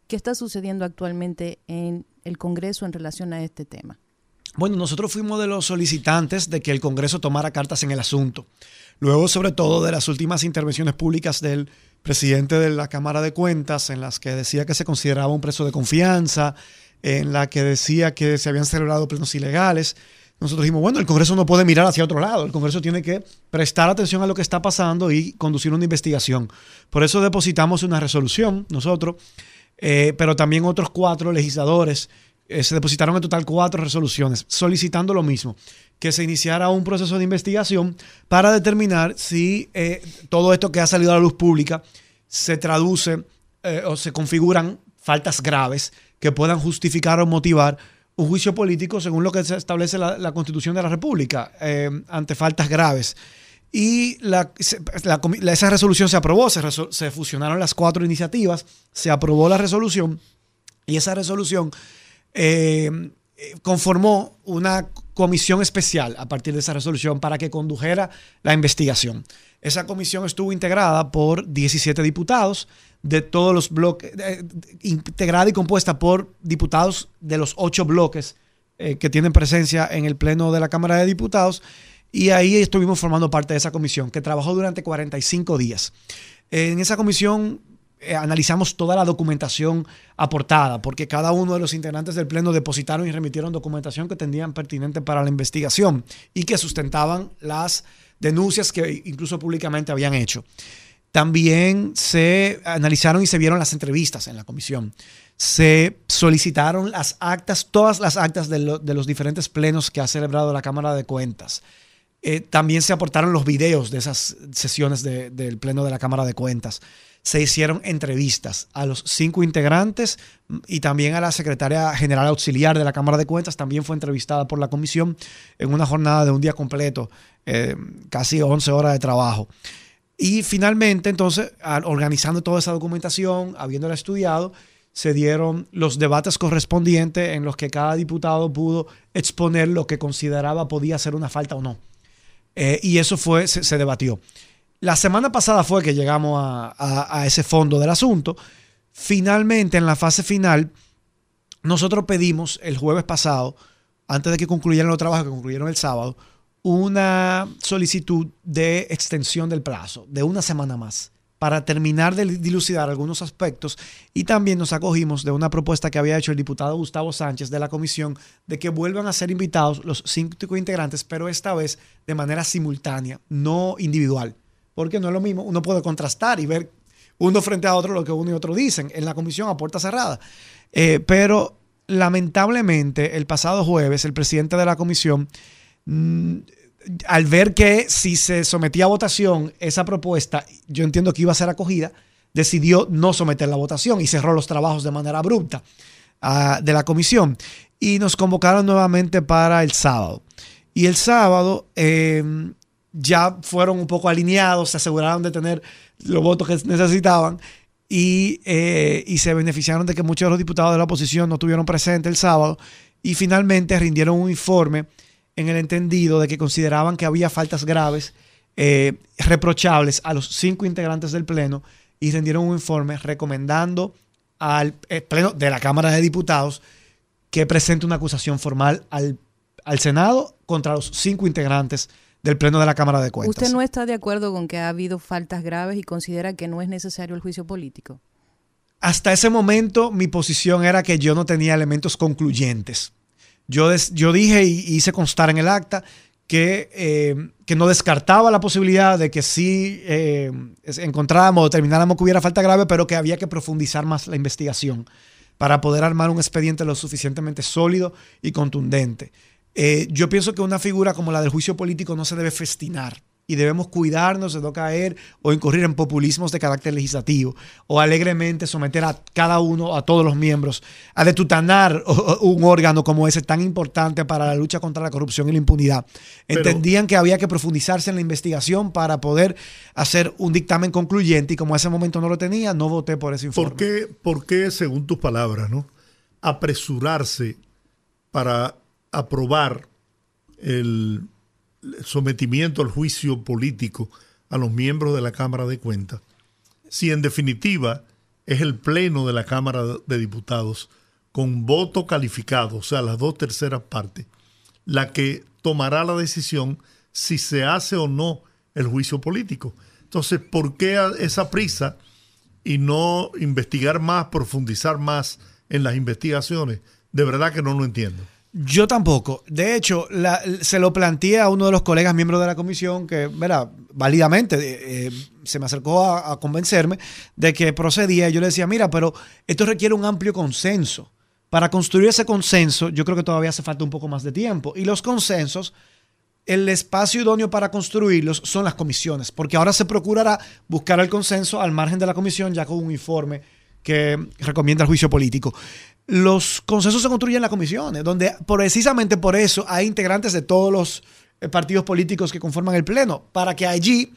¿Qué está sucediendo actualmente en el Congreso en relación a este tema? Bueno, nosotros fuimos de los solicitantes de que el Congreso tomara cartas en el asunto. Luego, sobre todo, de las últimas intervenciones públicas del presidente de la Cámara de Cuentas, en las que decía que se consideraba un preso de confianza, en la que decía que se habían celebrado plenos ilegales. Nosotros dijimos, bueno, el Congreso no puede mirar hacia otro lado, el Congreso tiene que prestar atención a lo que está pasando y conducir una investigación. Por eso depositamos una resolución nosotros, eh, pero también otros cuatro legisladores eh, se depositaron en total cuatro resoluciones solicitando lo mismo, que se iniciara un proceso de investigación para determinar si eh, todo esto que ha salido a la luz pública se traduce eh, o se configuran faltas graves que puedan justificar o motivar un juicio político según lo que se establece la, Constitución de la República ante faltas graves. Y esa resolución se aprobó, se fusionaron las cuatro iniciativas, se aprobó la resolución y esa resolución eh, conformó una comisión especial a partir de esa resolución para que condujera la investigación. Esa comisión estuvo integrada por 17 diputados de todos los bloques, integrada y compuesta por diputados de los ocho bloques eh, que tienen presencia en el Pleno de la Cámara de Diputados. Y ahí estuvimos formando parte de esa comisión que trabajó durante 45 días. En esa comisión eh, analizamos toda la documentación aportada, porque cada uno de los integrantes del Pleno depositaron y remitieron documentación que tendrían pertinente para la investigación y que sustentaban las denuncias que incluso públicamente habían hecho. También se analizaron y se vieron las entrevistas en la comisión. Se solicitaron las actas, todas las actas de, los diferentes plenos que ha celebrado la Cámara de Cuentas. Eh, también se aportaron los videos de esas sesiones del Pleno de la Cámara de Cuentas se hicieron entrevistas a los cinco integrantes y también a la secretaria general auxiliar de la Cámara de Cuentas. También fue entrevistada por la comisión en una jornada de un día completo, eh, casi 11 horas de trabajo. Y finalmente, entonces, organizando toda esa documentación, habiéndola estudiado, se dieron los debates correspondientes en los que cada diputado pudo exponer lo que consideraba podía ser una falta o no. Eh, y eso fue, se debatió. La semana pasada fue que llegamos a, ese fondo del asunto. Finalmente, en la fase final, nosotros pedimos el jueves pasado, antes de que concluyeran los trabajos que concluyeron el sábado, una solicitud de extensión del plazo de una semana más para terminar de dilucidar algunos aspectos y también nos acogimos de una propuesta que había hecho el diputado Gustavo Sánchez de la comisión de que vuelvan a ser invitados los cinco integrantes, pero esta vez de manera simultánea, no individual porque no es lo mismo. Uno puede contrastar y ver uno frente a otro lo que uno y otro dicen en la comisión a puerta cerrada. Eh, pero lamentablemente, el pasado jueves, el presidente de la comisión, mm, al ver que si se sometía a votación esa propuesta, yo entiendo que iba a ser acogida, decidió no someter la votación y cerró los trabajos de manera abrupta ah, de la comisión. Y nos convocaron nuevamente para el sábado. Y el sábado eh, ya fueron un poco alineados, se aseguraron de tener los votos que necesitaban y, eh, y, se beneficiaron de que muchos de los diputados de la oposición no estuvieron presentes el sábado y finalmente rindieron un informe en el entendido de que consideraban que había faltas graves, eh, reprochables a los cinco integrantes del Pleno y rindieron un informe recomendando al eh, Pleno de la Cámara de Diputados que presente una acusación formal al, al Senado contra los cinco integrantes del Pleno de la Cámara de Cuentas. ¿Usted no está de acuerdo con que ha habido faltas graves y considera que no es necesario el juicio político? Hasta ese momento mi posición era que yo no tenía elementos concluyentes. Yo, yo dije y hice constar en el acta que, eh, que no descartaba la posibilidad de que sí eh, encontráramos o determináramos que hubiera falta grave, pero que había que profundizar más la investigación para poder armar un expediente lo suficientemente sólido y contundente. Eh, yo pienso que una figura como la del juicio político no se debe festinar y debemos cuidarnos de no caer o incurrir en populismos de carácter legislativo o alegremente someter a cada uno, a todos los miembros, a detutanar *laughs* un órgano como ese tan importante para la lucha contra la corrupción y la impunidad. Entendían que había que profundizarse en la investigación para poder hacer un dictamen concluyente y como a ese momento no lo tenía, no voté por ese informe. ¿Por qué, por qué según tus palabras, no apresurarse para aprobar el sometimiento al juicio político a los miembros de la Cámara de Cuentas, si en definitiva es el Pleno de la Cámara de Diputados con voto calificado, o sea, las dos terceras partes, la que tomará la decisión si se hace o no el juicio político. Entonces, ¿por qué esa prisa y no investigar más, profundizar más en las investigaciones? De verdad que no lo entiendo. Yo tampoco. De hecho, se lo planteé a uno de los colegas miembros de la comisión que, verá, válidamente eh, se me acercó a, a, convencerme de que procedía. Yo le decía, mira, pero esto requiere un amplio consenso. Para construir ese consenso, yo creo que todavía hace falta un poco más de tiempo. Y los consensos, el espacio idóneo para construirlos son las comisiones, porque ahora se procurará buscar el consenso al margen de la comisión, ya con un informe que recomienda el juicio político. Los consensos se construyen en las comisiones, donde precisamente por eso hay integrantes de todos los eh, partidos políticos que conforman el Pleno, para que allí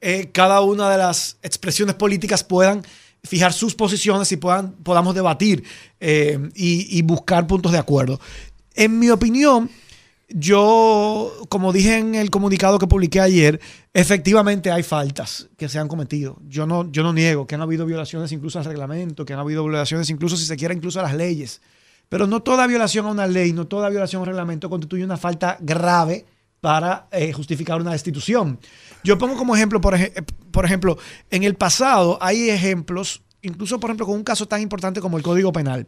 eh, cada una de las expresiones políticas puedan fijar sus posiciones y puedan, podamos debatir eh, y, buscar puntos de acuerdo. En mi opinión, yo, como dije en el comunicado que publiqué ayer, efectivamente hay faltas que se han cometido. Yo no, yo no niego que han habido violaciones incluso al reglamento, que han habido violaciones incluso, si se quiere, incluso a las leyes. Pero no toda violación a una ley, no toda violación a un reglamento constituye una falta grave para eh, justificar una destitución. Yo pongo como ejemplo, por, por ejemplo, en el pasado hay ejemplos, incluso por ejemplo con un caso tan importante como el Código Penal,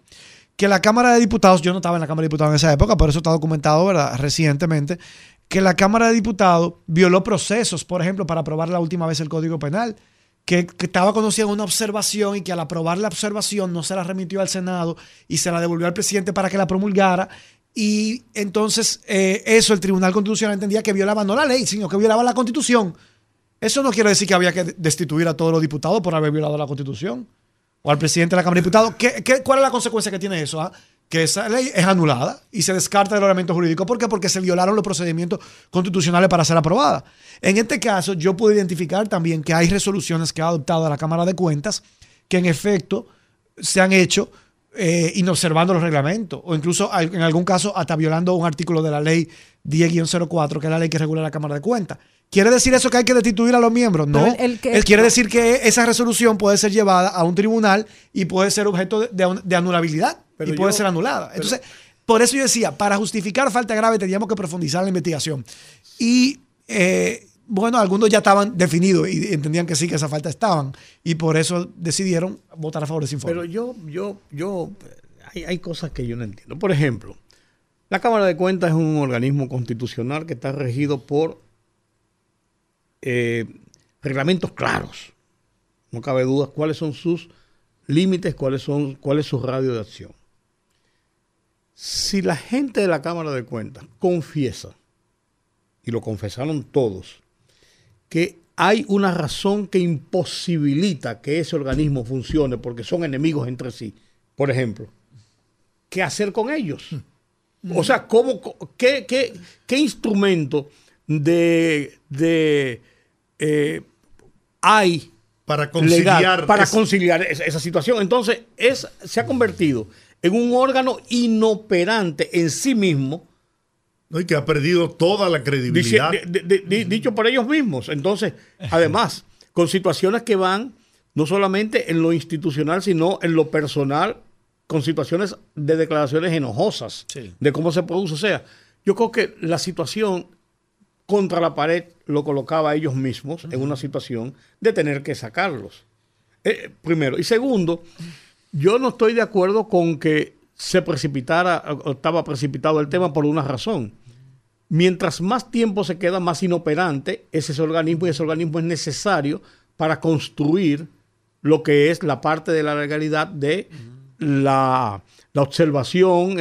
que la Cámara de Diputados, yo no estaba en la Cámara de Diputados en esa época, pero eso está documentado ¿verdad? recientemente, que la Cámara de Diputados violó procesos, por ejemplo, para aprobar la última vez el Código Penal, que, estaba conocida una observación y que al aprobar la observación no se la remitió al Senado y se la devolvió al presidente para que la promulgara y entonces eh, eso el Tribunal Constitucional entendía que violaba no la ley, sino que violaba la Constitución. Eso no quiere decir que había que destituir a todos los diputados por haber violado la Constitución. O al presidente de la Cámara de Diputados. ¿Qué, cuál es la consecuencia que tiene eso? Ah? Que esa ley es anulada y se descarta del ordenamiento jurídico. ¿Por qué? Porque se violaron los procedimientos constitucionales para ser aprobada. En este caso, yo puedo identificar también que hay resoluciones que ha adoptado la Cámara de Cuentas que en efecto se han hecho eh, inobservando los reglamentos o incluso en algún caso hasta violando un artículo de la ley 10-04, que es la ley que regula la Cámara de Cuentas. ¿Quiere decir eso que hay que destituir a los miembros? No. Él, quiere decir que esa resolución puede ser llevada a un tribunal y puede ser objeto de, anulabilidad y puede ser anulada. Entonces, por eso yo decía, para justificar falta grave teníamos que profundizar la investigación. Y eh, bueno, algunos ya estaban definidos y entendían que sí, que esa falta estaban. Y por eso decidieron votar a favor de ese informe. Pero yo, yo, yo, hay, cosas que yo no entiendo. Por ejemplo, la Cámara de Cuentas es un organismo constitucional que está regido por eh, reglamentos claros. No cabe duda cuáles son sus límites, cuáles son, cuál es su radio de acción. Si la gente de la Cámara de Cuentas confiesa, y lo confesaron todos, que hay una razón que imposibilita que ese organismo funcione porque son enemigos entre sí. Por ejemplo, ¿qué hacer con ellos? O sea, ¿cómo, qué, qué, instrumento de, de eh, hay para conciliar, para conciliar esa, situación? Entonces, es, se ha convertido en un órgano inoperante en sí mismo y que ha perdido toda la credibilidad. dicho por ellos mismos. Entonces, además, con situaciones que van no solamente en lo institucional, sino en lo personal, con situaciones de declaraciones enojosas de cómo se produce. O sea, yo creo que la situación contra la pared lo colocaba a ellos mismos en una situación de tener que sacarlos. Eh, primero. Y segundo, yo no estoy de acuerdo con que se precipitara, o estaba precipitado el tema por una razón. Mientras más tiempo se queda más inoperante es ese organismo y ese organismo es necesario para construir lo que es la parte de la legalidad de la, observación,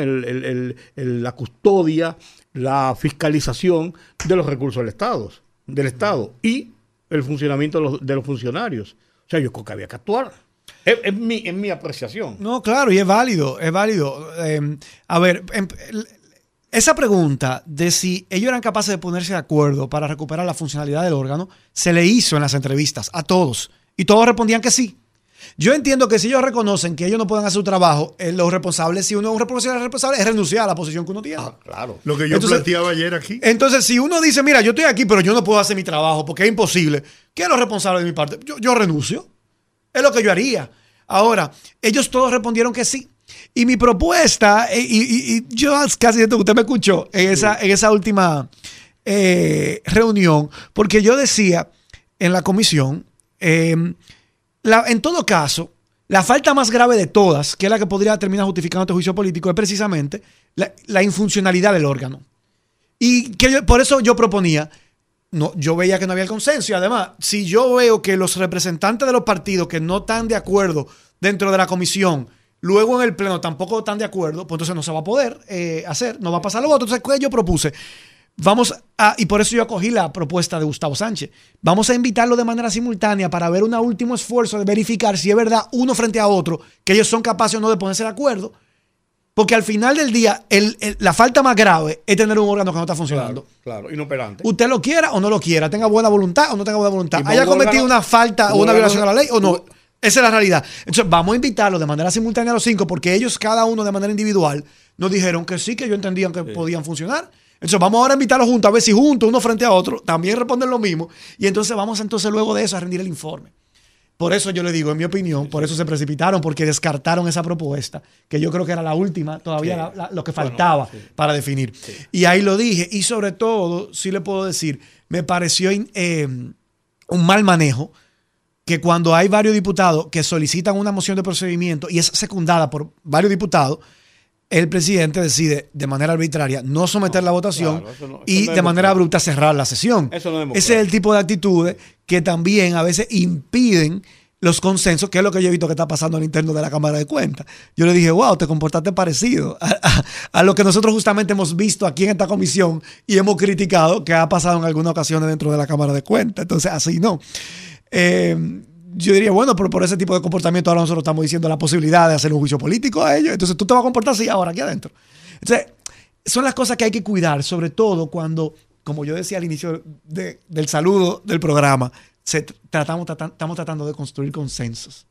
la custodia, la fiscalización de los recursos del Estado, del Estado y el funcionamiento de los, funcionarios. O sea, yo creo que había que actuar. Es, mi, apreciación. No, claro, y es válido, es válido. Eh, a ver, em, esa pregunta de si ellos eran capaces de ponerse de acuerdo para recuperar la funcionalidad del órgano se le hizo en las entrevistas a todos y todos respondían que sí. Yo entiendo que si ellos reconocen que ellos no pueden hacer su trabajo, eh, los responsables, si uno es un responsable, responsable, es renunciar a la posición que uno tiene. Ah, claro. Lo que yo planteaba ayer aquí. Entonces, si uno dice, mira, yo estoy aquí, pero yo no puedo hacer mi trabajo porque es imposible, ¿quién es lo responsable de mi parte? Yo, yo renuncio. Es lo que yo haría. Ahora, ellos todos respondieron que sí. Y mi propuesta, eh, y, yo casi siento que usted me escuchó en esa, en esa última eh, reunión, porque yo decía en la comisión, en todo caso, la falta más grave de todas, que es la que podría terminar justificando este juicio político, es precisamente la, infuncionalidad del órgano. Y que por eso yo proponía, no, yo veía que no había el consenso. Y además, si yo veo que los representantes de los partidos que no están de acuerdo dentro de la comisión, luego en el pleno tampoco están de acuerdo, pues entonces no se va a poder eh, hacer, no va a pasar lo otro. Entonces, ¿qué yo propuse? Vamos a, y por eso yo acogí la propuesta de Gustavo Sánchez. Vamos a invitarlo de manera simultánea para ver un último esfuerzo de verificar si es verdad uno frente a otro, que ellos son capaces o no de ponerse de acuerdo. Porque al final del día, la falta más grave es tener un órgano que no está funcionando. Claro, inoperante. Usted lo quiera o no lo quiera, tenga buena voluntad o no tenga buena voluntad, haya cometido una falta o una violación a la ley o no. Esa es la realidad. Entonces, vamos a invitarlo de manera simultánea a los cinco, porque ellos, cada uno de manera individual, nos dijeron que sí, que ellos entendían que podían funcionar. Entonces vamos ahora a invitarlos juntos, a ver si juntos, uno frente a otro, también responden lo mismo. Y entonces vamos entonces luego de eso a rendir el informe. Por eso yo le digo, en mi opinión, por eso se precipitaron, porque descartaron esa propuesta, que yo creo que era la última, todavía lo que faltaba para definir. Y ahí lo dije. Y sobre todo, sí le puedo decir, me pareció eh, un mal manejo que cuando hay varios diputados que solicitan una moción de procedimiento y es secundada por varios diputados, el presidente decide de manera arbitraria no someter la votación y de manera abrupta cerrar la sesión. Ese es el tipo de actitudes que también a veces impiden los consensos, que es lo que yo he visto que está pasando al interno de la Cámara de Cuentas. Yo le dije, wow, te comportaste parecido *laughs* a, lo que nosotros justamente hemos visto aquí en esta comisión y hemos criticado que ha pasado en algunas ocasiones dentro de la Cámara de Cuentas. Entonces, así no. Eh, yo diría, bueno, pero por ese tipo de comportamiento ahora nosotros estamos diciendo la posibilidad de hacer un juicio político a ellos. Entonces tú te vas a comportar así ahora aquí adentro. Entonces, son las cosas que hay que cuidar, sobre todo cuando, como yo decía al inicio del saludo del programa, se, tratamos, estamos tratando de construir consensos.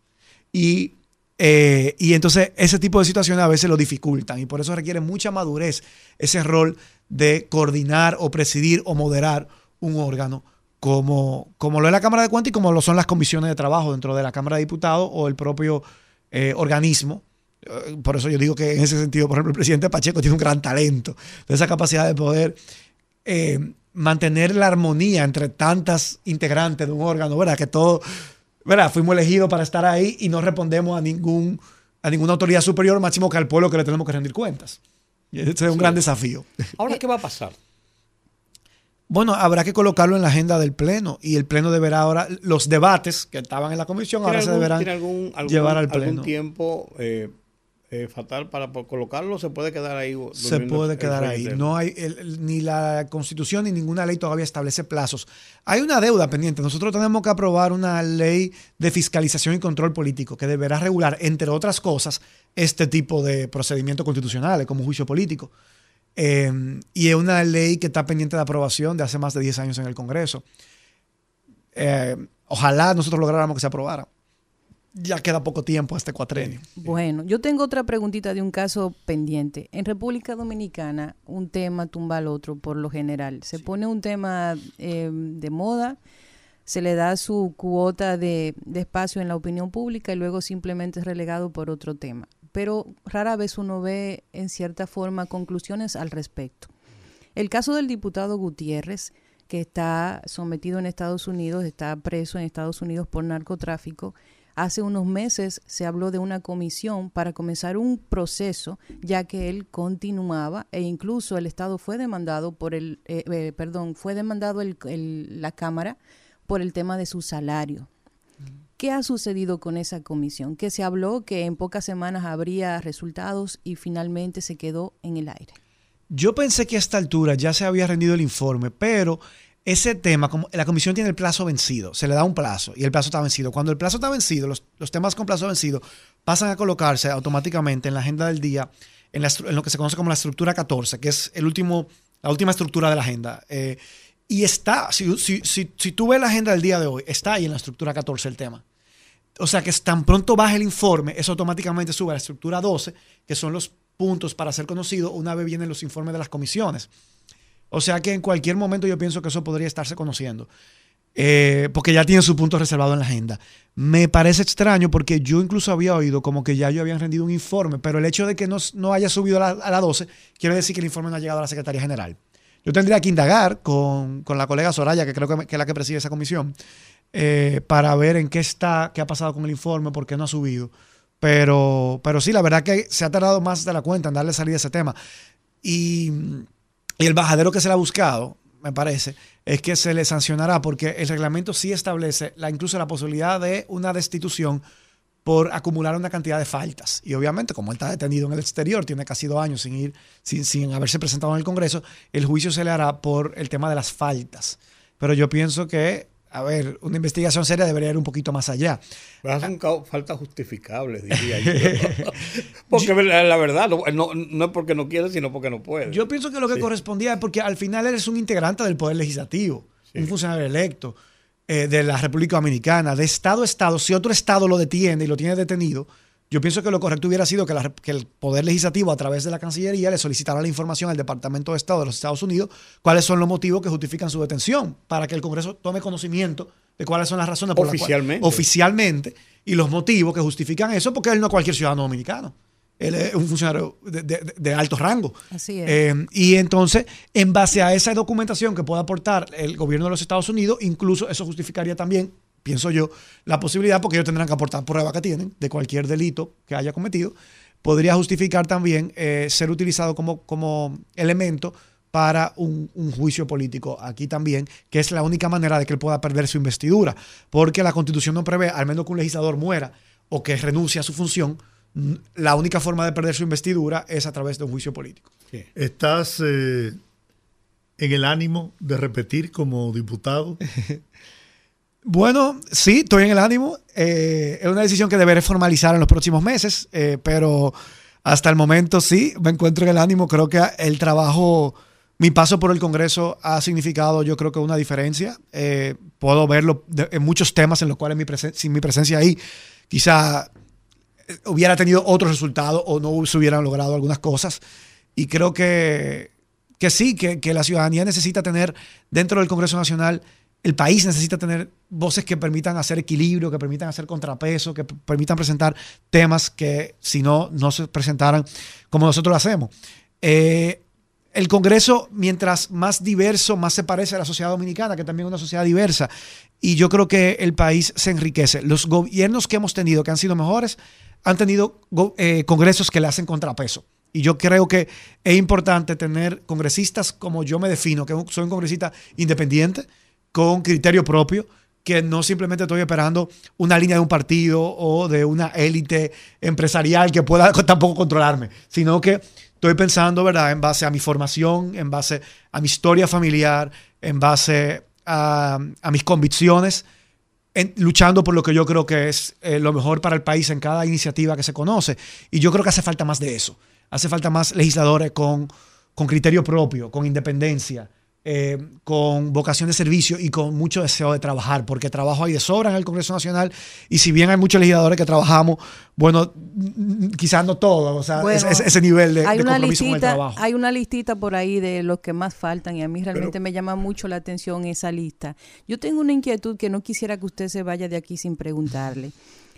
Y, eh, y entonces ese tipo de situaciones a veces lo dificultan y por eso requiere mucha madurez ese rol de coordinar o presidir o moderar un órgano como, como lo es la Cámara de Cuentas y como lo son las comisiones de trabajo dentro de la Cámara de Diputados o el propio eh, organismo. Eh, por eso yo digo que en ese sentido, por ejemplo, el presidente Pacheco tiene un gran talento, de esa capacidad de poder eh, mantener la armonía entre tantas integrantes de un órgano, ¿verdad? Que todos, ¿verdad? Fuimos elegidos para estar ahí y no respondemos a ningún a ninguna autoridad superior, máximo que al pueblo que le tenemos que rendir cuentas. Y ese es un gran desafío. Ahora, *laughs* ¿qué va a pasar? Bueno, habrá que colocarlo en la agenda del Pleno y el Pleno deberá ahora, los debates que estaban en la comisión ahora se deberán llevar al Pleno. ¿Algún tiempo eh, eh, fatal para colocarlo? ¿Se puede quedar ahí? Se puede quedar ahí. No hay ni la Constitución ni ninguna ley todavía establece plazos. Hay una deuda pendiente. Nosotros tenemos que aprobar una ley de fiscalización y control político que deberá regular, entre otras cosas, este tipo de procedimientos constitucionales como juicio político. Em, y es una ley que está pendiente de aprobación de hace más de 10 años en el Congreso. Em, ojalá nosotros lográramos que se aprobara. Ya queda poco tiempo a este cuatrenio. Bueno, yo tengo otra preguntita de un caso pendiente. En República Dominicana, un tema tumba al otro por lo general. Se pone un tema em, de moda, se le da su cuota de, de espacio en la opinión pública y luego simplemente es relegado por otro tema pero rara vez uno ve en cierta forma conclusiones al respecto. El caso del diputado Gutiérrez, que está sometido en Estados Unidos, está preso en Estados Unidos por narcotráfico, Hace unos meses se habló de una comisión para comenzar un proceso, ya que él continuaba e incluso el Estado fue demandado por el, eh, eh, perdón, fue demandado la Cámara por el tema de su salario. ¿Qué ha sucedido con esa comisión? Que se habló que en pocas semanas habría resultados y finalmente se quedó en el aire. Yo pensé que a esta altura ya se había rendido el informe, pero ese tema, la comisión tiene el plazo vencido, se le da un plazo y el plazo está vencido. Cuando el plazo está vencido, los, temas con plazo vencido pasan a colocarse automáticamente en la agenda del día, en, lo que se conoce como la estructura 14, que es el último, la última estructura de la agenda. Eh, y está, si, si, si, tú ves la agenda del día de hoy, está ahí en la estructura 14 el tema. O sea que tan pronto baja el informe, eso automáticamente sube a la estructura 12, que son los puntos para ser conocido una vez vienen los informes de las comisiones. O sea que en cualquier momento yo pienso que eso podría estarse conociendo. eh, porque ya tienen su punto reservado en la agenda. Me parece extraño porque yo incluso había oído como que ya ellos habían rendido un informe, pero el hecho de que no, no haya subido a la, a la 12 quiere decir que el informe no ha llegado a la Secretaría General. Yo tendría que indagar con, con la colega Soraya, que creo que, es la que preside esa comisión, eh, para ver en qué está, qué ha pasado con el informe, por qué no ha subido. Pero, pero sí, la verdad que se ha tardado más de la cuenta en darle salida a ese tema. Y, y el bajadero que se le ha buscado, me parece, es que se le sancionará porque el reglamento sí establece la, incluso la posibilidad de una destitución por acumular una cantidad de faltas. Y obviamente, como él está detenido en el exterior, tiene casi dos años sin ir, sin, sin haberse presentado en el Congreso, el juicio se le hará por el tema de las faltas. Pero yo pienso que a ver, una investigación seria debería ir un poquito más allá. Pero son faltas justificables, diría *laughs* yo. porque la, verdad, no, no, es porque no quiere, sino porque no puede. Yo pienso que lo que sí. correspondía es porque al final eres un integrante del Poder Legislativo, sí. un funcionario electo eh, de la República Dominicana, de Estado a Estado. Si otro Estado lo detiene y lo tiene detenido, yo pienso que lo correcto hubiera sido que, la, que, el Poder Legislativo, a través de la Cancillería, le solicitara la información al Departamento de Estado de los Estados Unidos, cuáles son los motivos que justifican su detención, para que el Congreso tome conocimiento de cuáles son las razones por oficialmente. las cuales oficialmente y los motivos que justifican eso, porque él no es cualquier ciudadano dominicano. Él es un funcionario de, de, de alto rango. Así es. Eh, y entonces, en base a esa documentación que pueda aportar el gobierno de los Estados Unidos, incluso eso justificaría también pienso yo, la posibilidad, porque ellos tendrán que aportar prueba que tienen de cualquier delito que haya cometido, podría justificar también eh, ser utilizado como, como elemento para un, un, juicio político aquí también, que es la única manera de que él pueda perder su investidura, porque la constitución no prevé, al menos que un legislador muera o que renuncie a su función, la única forma de perder su investidura es a través de un juicio político. Sí. ¿Estás eh, en el ánimo de repetir como diputado? *laughs* Bueno, sí, estoy en el ánimo. Eh, es una decisión que deberé formalizar en los próximos meses, eh, pero hasta el momento sí, me encuentro en el ánimo. Creo que el trabajo, mi paso por el Congreso ha significado, yo creo que una diferencia. Eh, puedo verlo de, en muchos temas en los cuales mi sin mi presencia ahí, quizá hubiera tenido otros resultados o no se hubieran logrado algunas cosas. Y creo que, que sí, que, que la ciudadanía necesita tener dentro del Congreso Nacional el país necesita tener voces que permitan hacer equilibrio, que permitan hacer contrapeso, que permitan presentar temas que si no, no se presentaran como nosotros lo hacemos. Eh, el Congreso, mientras más diverso, más se parece a la sociedad dominicana, que también es una sociedad diversa. Y yo creo que el país se enriquece. Los gobiernos que hemos tenido, que han sido mejores, han tenido eh, congresos que le hacen contrapeso. Y yo creo que es importante tener congresistas como yo me defino, que soy un congresista independiente, con criterio propio, que no simplemente estoy esperando una línea de un partido o de una élite empresarial que pueda *laughs* tampoco controlarme, sino que estoy pensando, ¿verdad?, en base a mi formación, en base a mi historia familiar, en base a, mis convicciones, en, luchando por lo que yo creo que es eh, lo mejor para el país en cada iniciativa que se conoce. Y yo creo que hace falta más de eso. Hace falta más legisladores con, con criterio propio, con independencia, eh, con vocación de servicio y con mucho deseo de trabajar, porque trabajo hay de sobra en el Congreso Nacional y si bien hay muchos legisladores que trabajamos, bueno, quizás no todos, o sea, bueno, ese, ese, nivel de, hay de una compromiso listita, con el trabajo. Hay una listita por ahí de los que más faltan y a mí realmente Pero, me llama mucho la atención esa lista. Yo tengo una inquietud que no quisiera que usted se vaya de aquí sin preguntarle.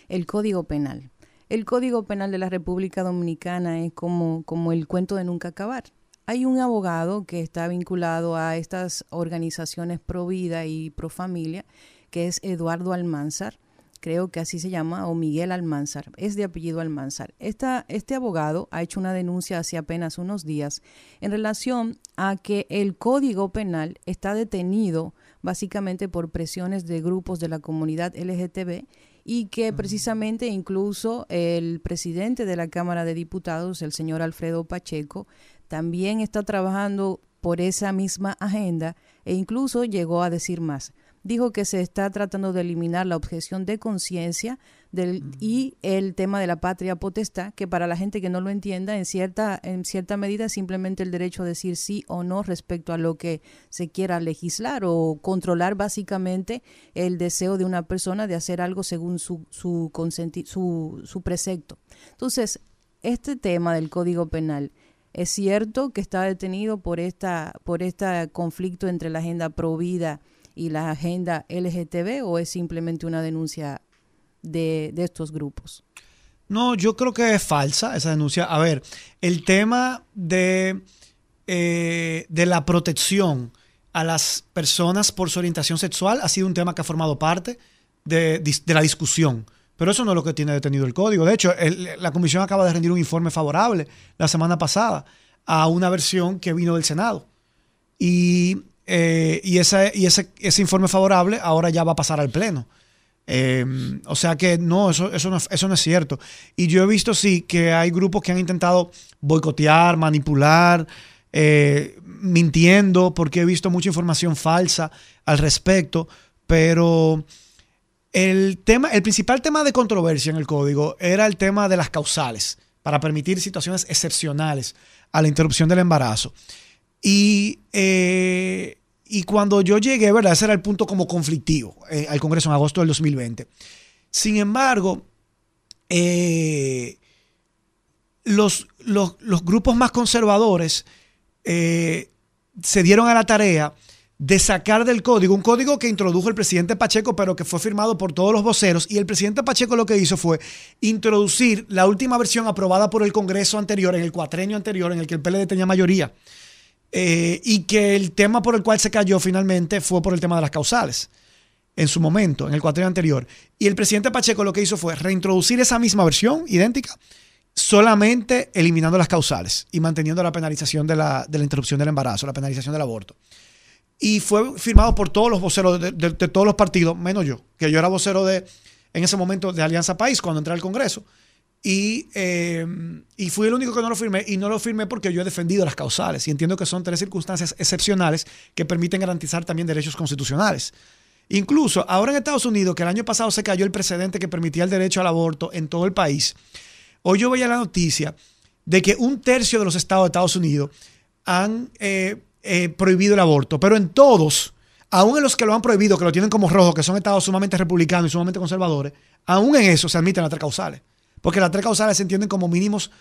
El Código Penal. El Código Penal de la República Dominicana es como, como el cuento de nunca acabar hay un abogado que está vinculado a estas organizaciones pro vida y pro familia, que es Eduardo Almanzar, creo que así se llama, o Miguel Almanzar, es de apellido Almanzar. Esta, este abogado ha hecho una denuncia hace apenas unos días en relación a que el Código Penal está detenido básicamente por presiones de grupos de la comunidad LGTB y que precisamente incluso el presidente de la Cámara de Diputados, el señor Alfredo Pacheco, también está trabajando por esa misma agenda e incluso llegó a decir más. Dijo que se está tratando de eliminar la objeción de conciencia del, y el tema de la patria potestad, que para la gente que no lo entienda, en cierta, en cierta medida es simplemente el derecho a decir sí o no respecto a lo que se quiera legislar o controlar básicamente el deseo de una persona de hacer algo según su, su, su, su precepto. Entonces, este tema del Código Penal es cierto que está detenido por esta por este conflicto entre la agenda pro vida y la agenda LGTB o es simplemente una denuncia de, de estos grupos? No, yo creo que es falsa esa denuncia. A ver, el tema de, eh, de la protección a las personas por su orientación sexual ha sido un tema que ha formado parte de, de la discusión. Pero eso no es lo que tiene detenido el código. De hecho, la comisión acaba de rendir un informe favorable la semana pasada a una versión que vino del Senado. Y, eh, y, ese, informe favorable ahora ya va a pasar al Pleno. Eh, o sea que no eso, eso no, eso no es cierto. Y yo he visto, sí, que hay grupos que han intentado boicotear, manipular, eh, mintiendo, porque he visto mucha información falsa al respecto, pero el, tema, el principal tema de controversia en el código era el tema de las causales, para permitir situaciones excepcionales a la interrupción del embarazo. Y, eh, y cuando yo llegué, ¿verdad? Ese era el punto como conflictivo eh, al Congreso en agosto del 2020. Sin embargo, eh, los, los, grupos más conservadores se dieron a la tarea de sacar del código, un código que introdujo el presidente Pacheco, pero que fue firmado por todos los voceros, y el presidente Pacheco lo que hizo fue introducir la última versión aprobada por el Congreso anterior, en el cuatrenio anterior, en el que el PLD tenía mayoría, eh, y que el tema por el cual se cayó finalmente fue por el tema de las causales, en su momento, en el cuatrenio anterior. Y el presidente Pacheco lo que hizo fue reintroducir esa misma versión, idéntica, solamente eliminando las causales y manteniendo la penalización de la, de la interrupción del embarazo, la penalización del aborto y fue firmado por todos los voceros de, todos los partidos, menos yo, que yo era vocero de, en ese momento de Alianza País cuando entré al Congreso. Y, eh, y fui el único que no lo firmé y no lo firmé porque yo he defendido las causales y entiendo que son tres circunstancias excepcionales que permiten garantizar también derechos constitucionales. Incluso ahora en Estados Unidos, que el año pasado se cayó el precedente que permitía el derecho al aborto en todo el país, hoy yo veía la noticia de que un tercio de los estados de Estados Unidos han eh, eh, prohibido el aborto, pero en todos, aún en los que lo han prohibido, que lo tienen como rojo, que son estados sumamente republicanos y sumamente conservadores, aún en eso se admiten las tres causales. Porque las tres causales se entienden como mínimos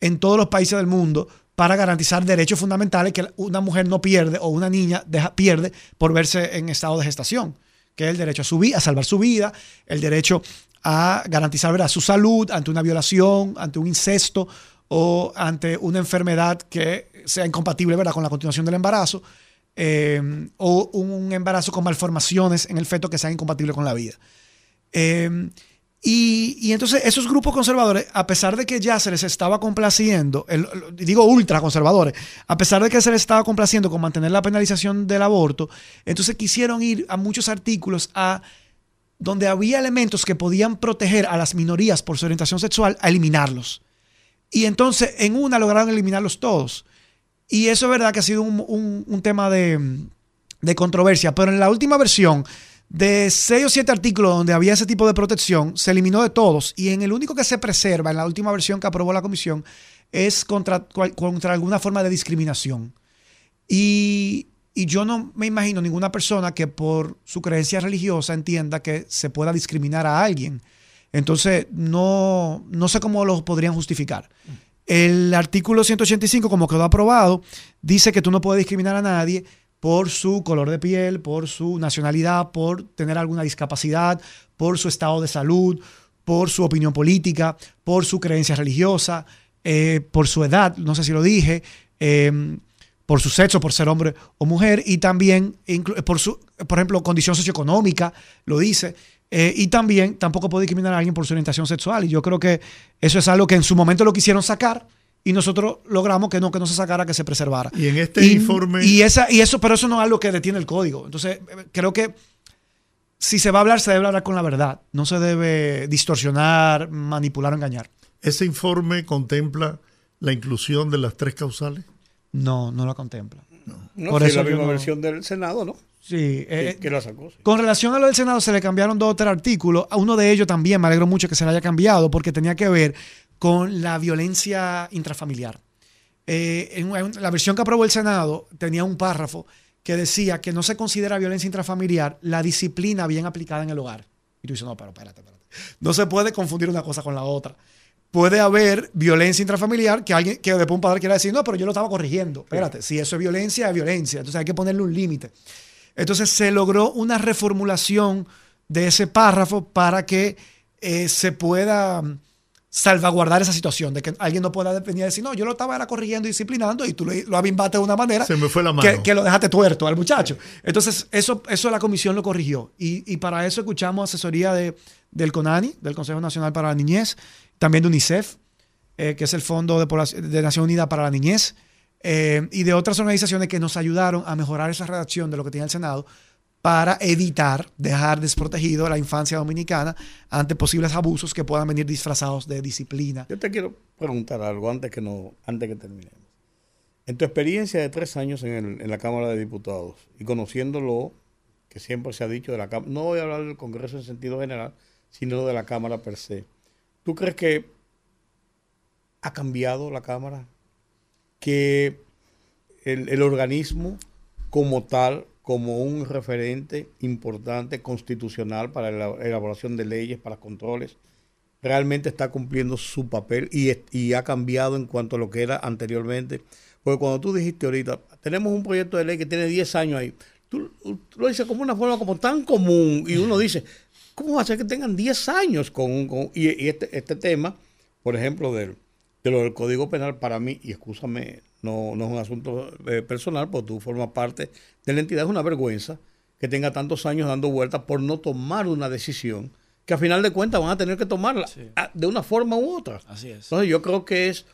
en todos los países del mundo para garantizar derechos fundamentales que una mujer no pierde o una niña pierde por verse en estado de gestación, que es el derecho a, su, a salvar su vida, el derecho a garantizar su salud ante una violación, ante un incesto o ante una enfermedad que sea incompatible ¿verdad? con la continuación del embarazo, eh, o un embarazo con malformaciones en el feto que sean incompatibles con la vida. Eh, y, y, entonces esos grupos conservadores, a pesar de que ya se les estaba complaciendo, el, digo ultra conservadores, a pesar de que se les estaba complaciendo con mantener la penalización del aborto, entonces quisieron ir a muchos artículos a donde había elementos que podían proteger a las minorías por su orientación sexual, a eliminarlos. Y entonces en una lograron eliminarlos todos. Y eso es verdad que ha sido un, un, tema de, de, controversia, pero en la última versión, de seis o siete artículos donde había ese tipo de protección, se eliminó de todos. Y en el único que se preserva, en la última versión que aprobó la comisión, es contra, contra alguna forma de discriminación. Y, y yo no me imagino ninguna persona que por su creencia religiosa entienda que se pueda discriminar a alguien. Entonces, no, no sé cómo lo podrían justificar. El artículo 185, como quedó aprobado, dice que tú no puedes discriminar a nadie por su color de piel, por su nacionalidad, por tener alguna discapacidad, por su estado de salud, por su opinión política, por su creencia religiosa, eh, por su edad, no sé si lo dije, eh, por su sexo, por ser hombre o mujer, y también por su, por ejemplo, condición socioeconómica, lo dice. Eh, y también tampoco puede discriminar a alguien por su orientación sexual. Y yo creo que eso es algo que en su momento lo quisieron sacar y nosotros logramos que no, que no se sacara, que se preservara. Y en este y, informe. Y, esa, y eso, pero eso no es algo que detiene el código. Entonces, creo que si se va a hablar, se debe hablar con la verdad. No se debe distorsionar, manipular o engañar. ¿Ese informe contempla la inclusión de las tres causales? No, no la contempla. No, no Por eso la misma no... versión del Senado, ¿no? Sí, eh, que, que lo sacó, sí. Con relación a lo del Senado se le cambiaron dos o tres artículos. A uno de ellos también me alegro mucho que se le haya cambiado porque tenía que ver con la violencia intrafamiliar. Eh, en, en la versión que aprobó el Senado tenía un párrafo que decía que no se considera violencia intrafamiliar la disciplina bien aplicada en el hogar. Y tú dices, no, pero espérate, espérate. No se puede confundir una cosa con la otra. Puede haber violencia intrafamiliar que alguien que después un padre quiera decir, no, pero yo lo estaba corrigiendo. Espérate, si eso es violencia, es violencia. Entonces hay que ponerle un límite. Entonces se logró una reformulación de ese párrafo para que eh, se pueda mm, salvaguardar esa situación, de que alguien no pueda venir a decir, no, yo lo estaba corrigiendo y disciplinando y tú lo, lo abimbaste de una manera Se me fue la mano. Que, que lo dejaste tuerto al muchacho. Entonces, eso, eso la comisión lo corrigió. Y, y para eso escuchamos asesoría de, del CONANI, del Consejo Nacional para la Niñez, también de UNICEF, eh, que es el Fondo de, de Nación Unida para la Niñez, eh, y de otras organizaciones que nos ayudaron a mejorar esa redacción de lo que tiene el Senado para evitar dejar desprotegido la infancia dominicana ante posibles abusos que puedan venir disfrazados de disciplina. Yo te quiero preguntar algo antes que no, antes que terminemos. En tu experiencia de tres años en, el- en la Cámara de Diputados y conociéndolo, que siempre se ha dicho de la Cámara, no voy a hablar del Congreso en sentido general, sino de la Cámara per se. ¿Tú crees que ha cambiado la Cámara? Que el, el organismo como tal, como un referente importante constitucional para la elaboración de leyes, para controles, realmente está cumpliendo su papel y, y ha cambiado en cuanto a lo que era anteriormente. Porque cuando tú dijiste ahorita, tenemos un proyecto de ley que tiene 10 años ahí, tú, tú lo dices como una forma como tan común y uno dice, ¿cómo va a ser que tengan 10 años con, un- con- y, y este, este tema, por ejemplo, del, de lo del Código Penal, para mí, y escúchame, no, no es un asunto eh, personal, porque tú formas parte de la entidad, es una vergüenza que tenga tantos años dando vueltas por no tomar una decisión que a final de cuentas van a tener que tomarla de una forma u otra. Así es. Entonces yo creo que es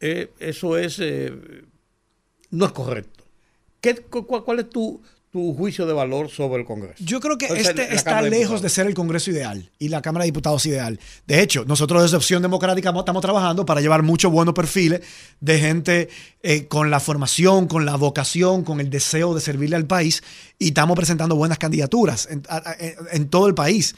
eh, eso es eh, no es correcto. ¿Qué, cu- cuál, cuál es tu, tu juicio de valor sobre el Congreso? Yo creo que Entonces, este está de lejos de ser el Congreso ideal y la Cámara de Diputados ideal. De hecho, nosotros desde Opción Democrática mo- estamos trabajando para llevar muchos buenos perfiles de gente eh, con la formación, con la vocación, con el deseo de servirle al país y estamos presentando buenas candidaturas en todo el país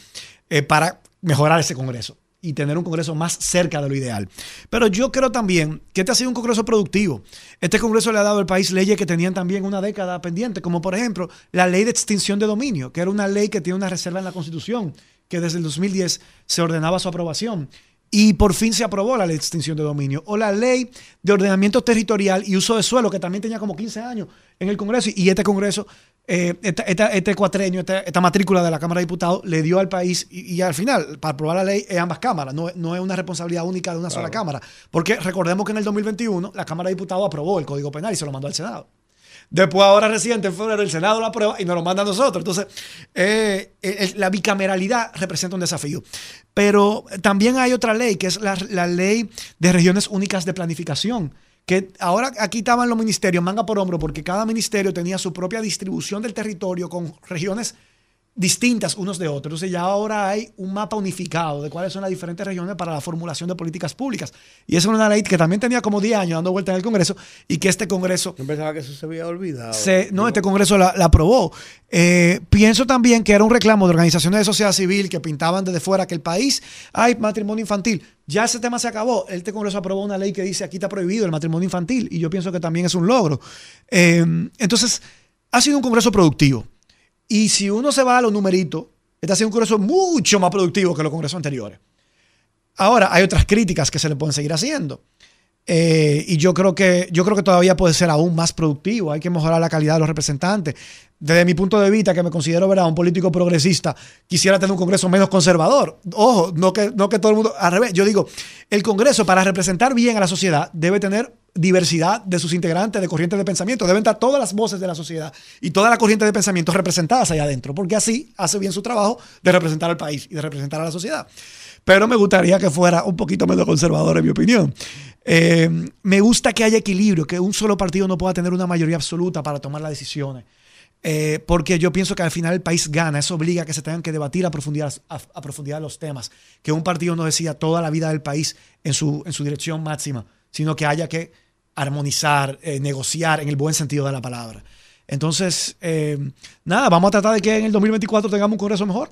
eh, para mejorar ese Congreso y tener un Congreso más cerca de lo ideal. Pero yo creo también que este ha sido un Congreso productivo. Este Congreso le ha dado al país leyes que tenían también una década pendiente, como por ejemplo la ley de extinción de dominio, que era una ley que tiene una reserva en la Constitución, que desde el 2010 se ordenaba su aprobación. Y por fin se aprobó la ley de extinción de dominio. O la ley de ordenamiento territorial y uso de suelo, que también tenía como 15 años en el Congreso. Y este Congreso, eh, esta- esta- este cuatrenio, esta, esta matrícula de la Cámara de Diputados le dio al país. Y, y al final, para aprobar la ley, es ambas cámaras. No, no es una responsabilidad única de una sola Cámara. Porque recordemos que en el 2021 la Cámara de Diputados aprobó el Código Penal y se lo mandó al Senado. Después, ahora reciente, en febrero, el Senado lo aprueba y nos lo manda a nosotros. Entonces, eh, eh, la bicameralidad representa un desafío. Pero también hay otra ley, que es la, la ley de regiones únicas de planificación. Que ahora aquí estaban los ministerios manga por hombro, porque cada ministerio tenía su propia distribución del territorio con regiones distintas unos de otros. Entonces ya ahora hay un mapa unificado de cuáles son las diferentes regiones para la formulación de políticas públicas. Y esa es una ley que también tenía como 10 años dando vuelta en el Congreso y que este Congreso Yo pensaba que eso se había olvidado. se- no, este Congreso la, la aprobó. Eh, pienso también que era un reclamo de organizaciones de sociedad civil que pintaban desde fuera que el país hay matrimonio infantil. Ya ese tema se acabó. Este Congreso aprobó una ley que dice aquí está prohibido el matrimonio infantil y yo pienso que también es un logro. Eh, entonces, ha sido un Congreso productivo. Y si uno se va a los numeritos, este ha sido un Congreso mucho más productivo que los Congresos anteriores. Ahora, hay otras críticas que se le pueden seguir haciendo. Eh, y yo creo que yo creo que todavía puede ser aún más productivo. Hay que mejorar la calidad de los representantes. Desde mi punto de vista, que me considero ¿verdad? un político progresista, quisiera tener un Congreso menos conservador. Ojo, no que, no que todo el mundo. Al revés, yo digo, el Congreso, para representar bien a la sociedad, debe tener diversidad de sus integrantes, de corrientes de pensamiento. Deben estar todas las voces de la sociedad y toda la corriente de pensamiento representadas allá adentro, porque así hace bien su trabajo de representar al país y de representar a la sociedad pero me gustaría que fuera un poquito menos conservador, en mi opinión. Eh, me gusta que haya equilibrio, que un solo partido no pueda tener una mayoría absoluta para tomar las decisiones. Eh, porque yo pienso que al final el país gana, eso obliga a que se tengan que debatir a profundidad, a, a profundidad los temas, que un partido no decida toda la vida del país en su, dirección máxima, sino que haya que armonizar, eh, negociar en el buen sentido de la palabra. Entonces, eh, nada, vamos a tratar de que en el 2024 tengamos un Congreso mejor.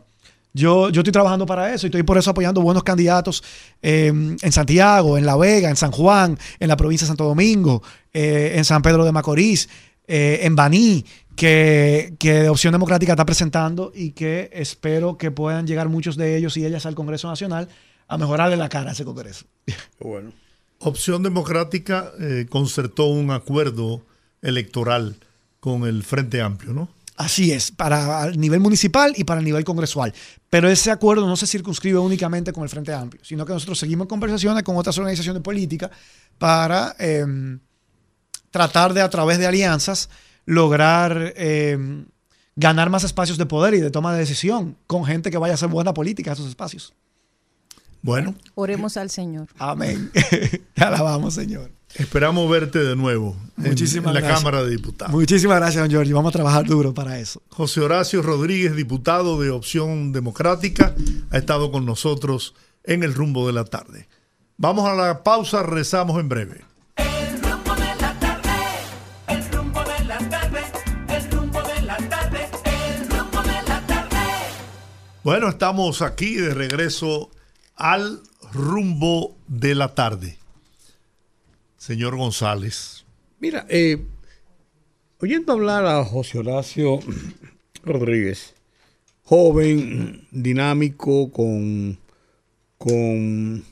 Yo, estoy trabajando para eso y estoy por eso apoyando buenos candidatos eh, en Santiago, en La Vega, en San Juan, en la provincia de Santo Domingo, en San Pedro de Macorís, en Baní, que, que Opción Democrática está presentando y que espero que puedan llegar muchos de ellos y ellas al Congreso Nacional a mejorarle la cara a ese Congreso. Qué bueno. Opción Democrática eh, concertó un acuerdo electoral con el Frente Amplio, ¿no? Así es, para el nivel municipal y para el nivel congresual. Pero ese acuerdo no se circunscribe únicamente con el Frente Amplio, sino que nosotros seguimos conversaciones con otras organizaciones políticas para em, tratar de, a través de alianzas, lograr em, ganar más espacios de poder y de toma de decisión con gente que vaya a hacer buena política en esos espacios. Bueno. Oremos al Señor. Amén. *laughs* Alabamos, Señor. Esperamos verte de nuevo Muchísimas en, la gracias. Cámara de Diputados. Muchísimas gracias, don Giorgio. Vamos a trabajar duro para eso. José Horacio Rodríguez, diputado de Opción Democrática, ha estado con nosotros en el rumbo de la tarde. Vamos a la pausa, rezamos en breve. Bueno, estamos aquí de regreso al rumbo de la tarde. Señor González. Mira, eh, oyendo hablar a José Horacio *clears throat* Rodríguez, joven, dinámico, con, con un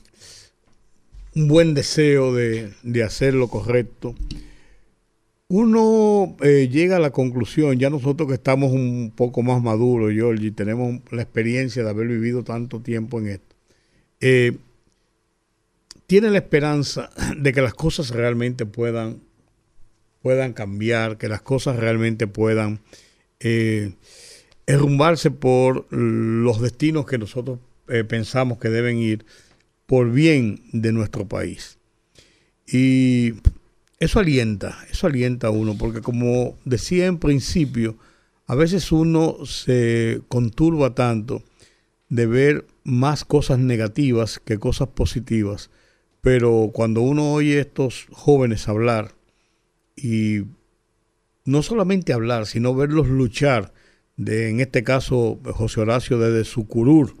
buen deseo de, de hacer lo correcto, uno eh, llega a la conclusión, ya nosotros que estamos un poco más maduros, Georgie, tenemos la experiencia de haber vivido tanto tiempo en esto, eh, tiene la esperanza de que las cosas realmente puedan, puedan cambiar, que las cosas realmente puedan eh, derrumbarse por los destinos que nosotros eh, pensamos que deben ir por bien de nuestro país. Y eso alienta, eso alienta a uno, porque como decía en principio, a veces uno se conturba tanto de ver más cosas negativas que cosas positivas pero cuando uno oye a estos jóvenes hablar y no solamente hablar, sino verlos luchar, de, en este caso José Horacio desde su curur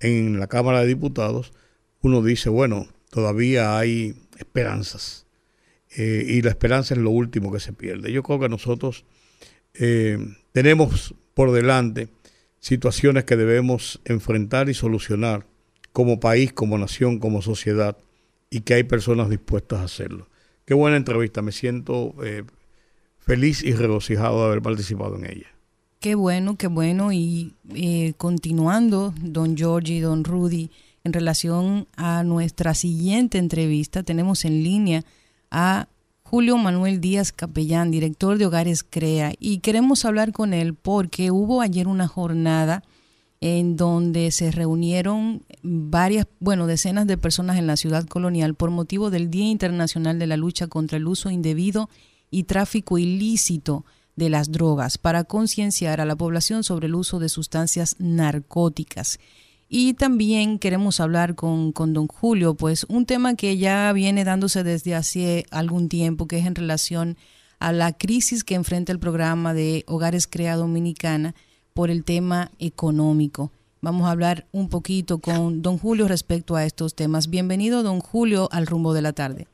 en la Cámara de Diputados, uno dice, bueno, todavía hay esperanzas. Eh, y la esperanza es lo último que se pierde. Yo creo que nosotros eh, tenemos por delante situaciones que debemos enfrentar y solucionar como país, como nación, como sociedad y que hay personas dispuestas a hacerlo. Qué buena entrevista, me siento eh, feliz y regocijado de haber participado en ella. Qué bueno, qué bueno. Y continuando, don George y don Rudy, en relación a nuestra siguiente entrevista, tenemos en línea a Julio Manuel Díaz Capellán, director de Hogares Crea, y queremos hablar con él porque hubo ayer una jornada en donde se reunieron varias, bueno, decenas de personas en la ciudad colonial por motivo del Día Internacional de la Lucha contra el Uso Indebido y Tráfico Ilícito de las Drogas para concienciar a la población sobre el uso de sustancias narcóticas. Y también queremos hablar con, con don Julio, pues un tema que ya viene dándose desde hace algún tiempo, que es en relación a la crisis que enfrenta el programa de Hogares Crea Dominicana, por el tema económico. Vamos a hablar un poquito con don Julio respecto a estos temas. Bienvenido, don Julio, al rumbo de la tarde.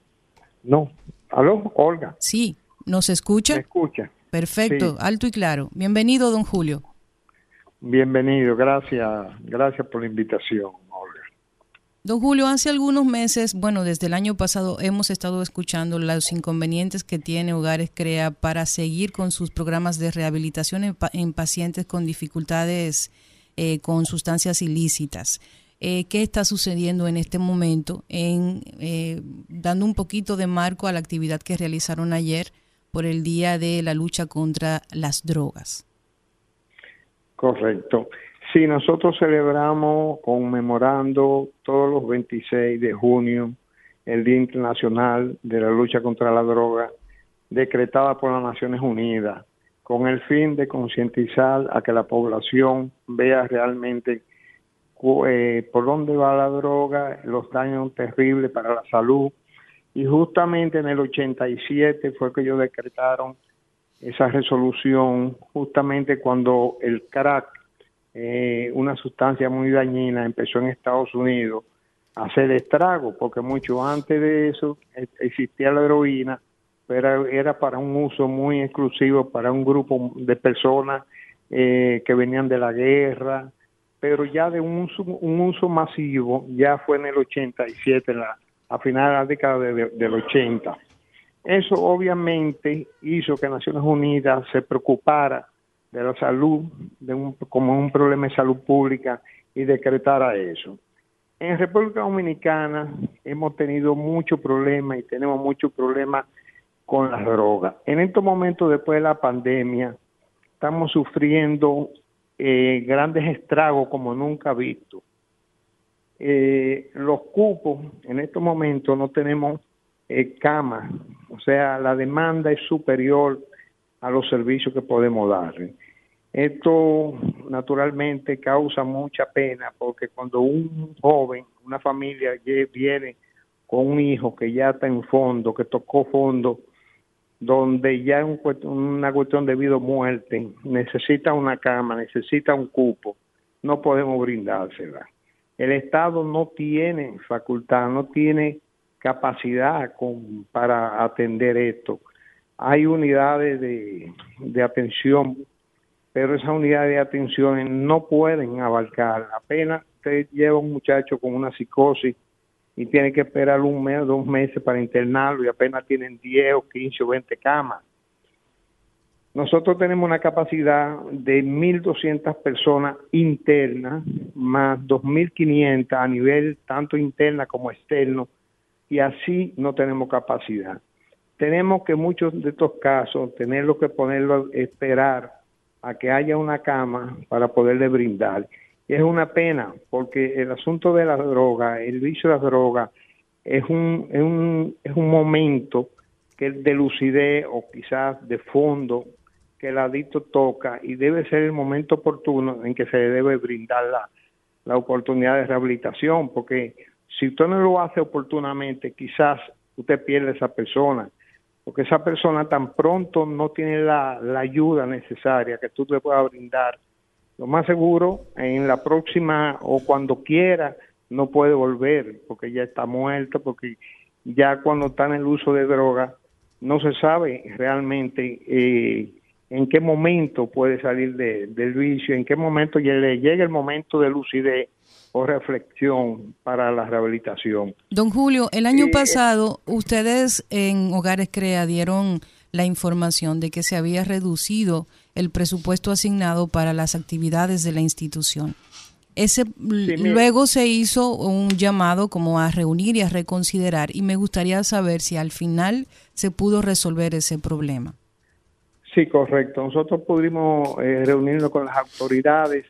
No. ¿Aló, Olga? Sí, ¿nos escucha? ¿Me escucha? Perfecto, Sí. alto y claro. Bienvenido, don Julio. Bienvenido, gracias, gracias por la invitación, Olga. Don Julio, hace algunos meses, bueno, desde el año pasado hemos estado escuchando los inconvenientes que tiene Hogares Crea para seguir con sus programas de rehabilitación en, pa- en pacientes con dificultades eh, con sustancias ilícitas. Eh, ¿Qué está sucediendo en este momento? En eh, dando un poquito de marco a la actividad que realizaron ayer por el Día de la Lucha contra las Drogas. Correcto. Sí, nosotros celebramos conmemorando todos los 26 de junio el Día Internacional de la Lucha contra la Droga, decretada por las Naciones Unidas, con el fin de concientizar a que la población vea realmente eh, por dónde va la droga, los daños terribles para la salud. Y justamente en el 87 fue que ellos decretaron esa resolución justamente cuando el crack, eh, una sustancia muy dañina, empezó en Estados Unidos a hacer estrago, porque mucho antes de eso eh, existía la heroína, pero era para un uso muy exclusivo para un grupo de personas eh, que venían de la guerra, pero ya de un uso, masivo ya fue en el 87, en la, a final de la década de- de- del 80. Eso obviamente hizo que Naciones Unidas se preocupara de la salud de un, como un problema de salud pública y decretara eso. En República Dominicana hemos tenido muchos problemas y tenemos muchos problemas con las drogas. En estos momentos, después de la pandemia, estamos sufriendo eh, grandes estragos como nunca visto. Eh, los cupos, en estos momentos no tenemos eh, camas, o sea, la demanda es superior a los servicios que podemos darle. Esto naturalmente causa mucha pena porque cuando un joven, una familia viene con un hijo que ya está en fondo, que tocó fondo, donde ya es un una cuestión de vida o muerte, necesita una cama, necesita un cupo, no podemos brindársela. El Estado no tiene facultad, no tiene capacidad con- para atender esto. Hay unidades de, atención, pero esas unidades de atención no pueden abarcar. Apenas usted lleva un muchacho con una psicosis y tiene que esperar un mes, dos meses para internarlo y apenas tienen 10 o 15 o 20 camas. Nosotros tenemos una capacidad de 1.200 personas internas, más 2.500 a nivel tanto interna como externo, y así no tenemos capacidad. Tenemos que muchos de estos casos tenerlo que ponerlo, esperar a que haya una cama para poderle brindar. Es una pena porque el asunto de la droga, el vicio de la droga, es un, es un, es un momento que de lucidez o quizás de fondo que el adicto toca y debe ser el momento oportuno en que se le debe brindar la, la oportunidad de rehabilitación, porque si usted no lo hace oportunamente, quizás usted pierde a esa persona, porque esa persona tan pronto no tiene la, la ayuda necesaria que tú le puedas brindar. Lo más seguro, en la próxima o cuando quiera, no puede volver, porque ya está muerto, porque ya cuando está en el uso de droga, no se sabe realmente eh, en qué momento puede salir de- del vicio, en qué momento le llega el momento de lucidez o reflexión para la rehabilitación. Don Julio, el año Eh, pasado ustedes en Hogares Crea dieron la información de que se había reducido el presupuesto asignado para las actividades de la institución. Ese luego se hizo un llamado como a reunir y a reconsiderar y me gustaría saber si al final se pudo resolver ese problema. Sí, correcto. Nosotros pudimos eh, reunirnos con las autoridades,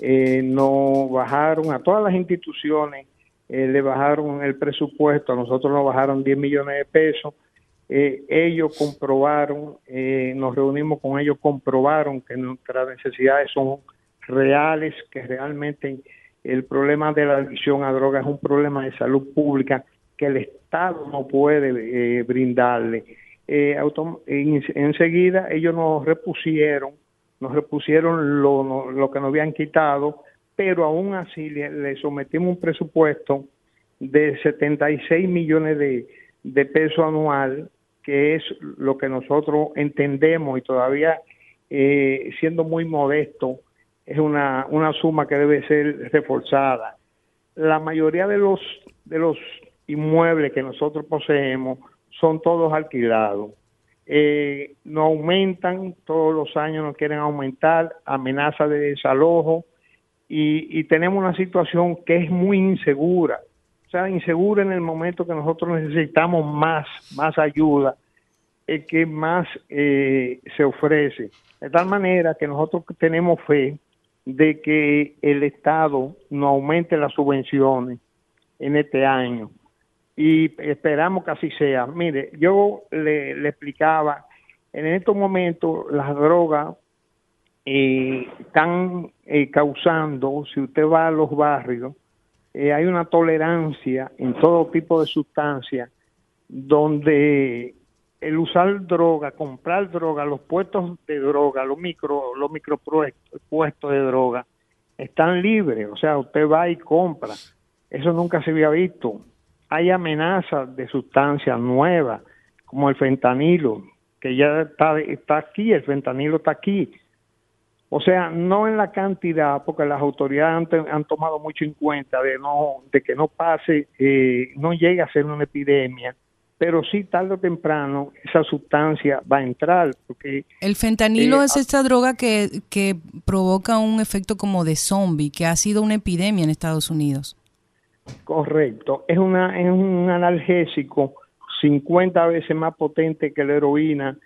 eh, nos bajaron a todas las instituciones, eh, le bajaron el presupuesto, a nosotros nos bajaron 10 millones de pesos. Eh, ellos comprobaron, eh, nos reunimos con ellos, comprobaron que nuestras necesidades son reales, que realmente el problema de la adicción a drogas es un problema de salud pública que el Estado no puede brindarle. Eh, enseguida ellos nos repusieron, nos repusieron lo, lo que nos habían quitado, pero aún así le, le sometimos un presupuesto de 76 millones de, de pesos anual, que es lo que nosotros entendemos y todavía eh, siendo muy modesto, es una, una suma que debe ser reforzada. La mayoría de los, de los inmuebles que nosotros poseemos son todos alquilados. Eh, no aumentan, todos los años nos quieren aumentar, amenaza de desalojo y, y tenemos una situación que es muy insegura. O sea, insegura en el momento que nosotros necesitamos más, más ayuda, es que más eh, se ofrece. De tal manera que nosotros tenemos fe de que el Estado no aumente las subvenciones en este año y esperamos que así sea. Mire, yo le, explicaba, en estos momentos las drogas eh, están eh, causando, si usted va a los barrios, eh, hay una tolerancia en todo tipo de sustancias donde el usar droga, comprar droga, los puestos de droga, los micro, los micropuestos puestos de droga, están libres. O sea, usted va y compra. Eso nunca se había visto. Hay amenazas de sustancias nuevas, como el fentanilo, que ya está, está aquí, el fentanilo está aquí. O sea, no en la cantidad, porque las autoridades han, tomado mucho en cuenta de no de que no pase, eh, no llegue a ser una epidemia, pero sí tarde o temprano esa sustancia va a entrar, porque El fentanilo Eh, es esta droga que, que provoca un efecto como de zombie, que ha sido una epidemia en Estados Unidos. Correcto. Es, una, es un analgésico 50 veces más potente que la heroína.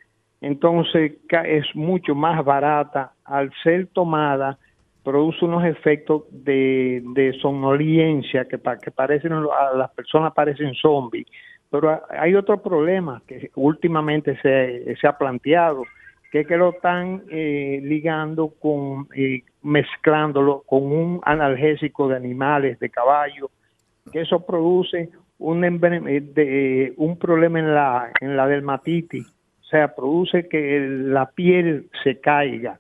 Entonces es mucho más barata. Al ser tomada, produce unos efectos de, de somnolencia que, pa- que parecen, a las personas parecen zombies. Pero ha- hay otro problema que últimamente se, se ha planteado, que que lo están eh, ligando con, eh, mezclándolo con un analgésico de animales, de caballos, que eso produce un, eh, de- un problema en la, en la dermatitis, o sea, produce que la piel se caiga,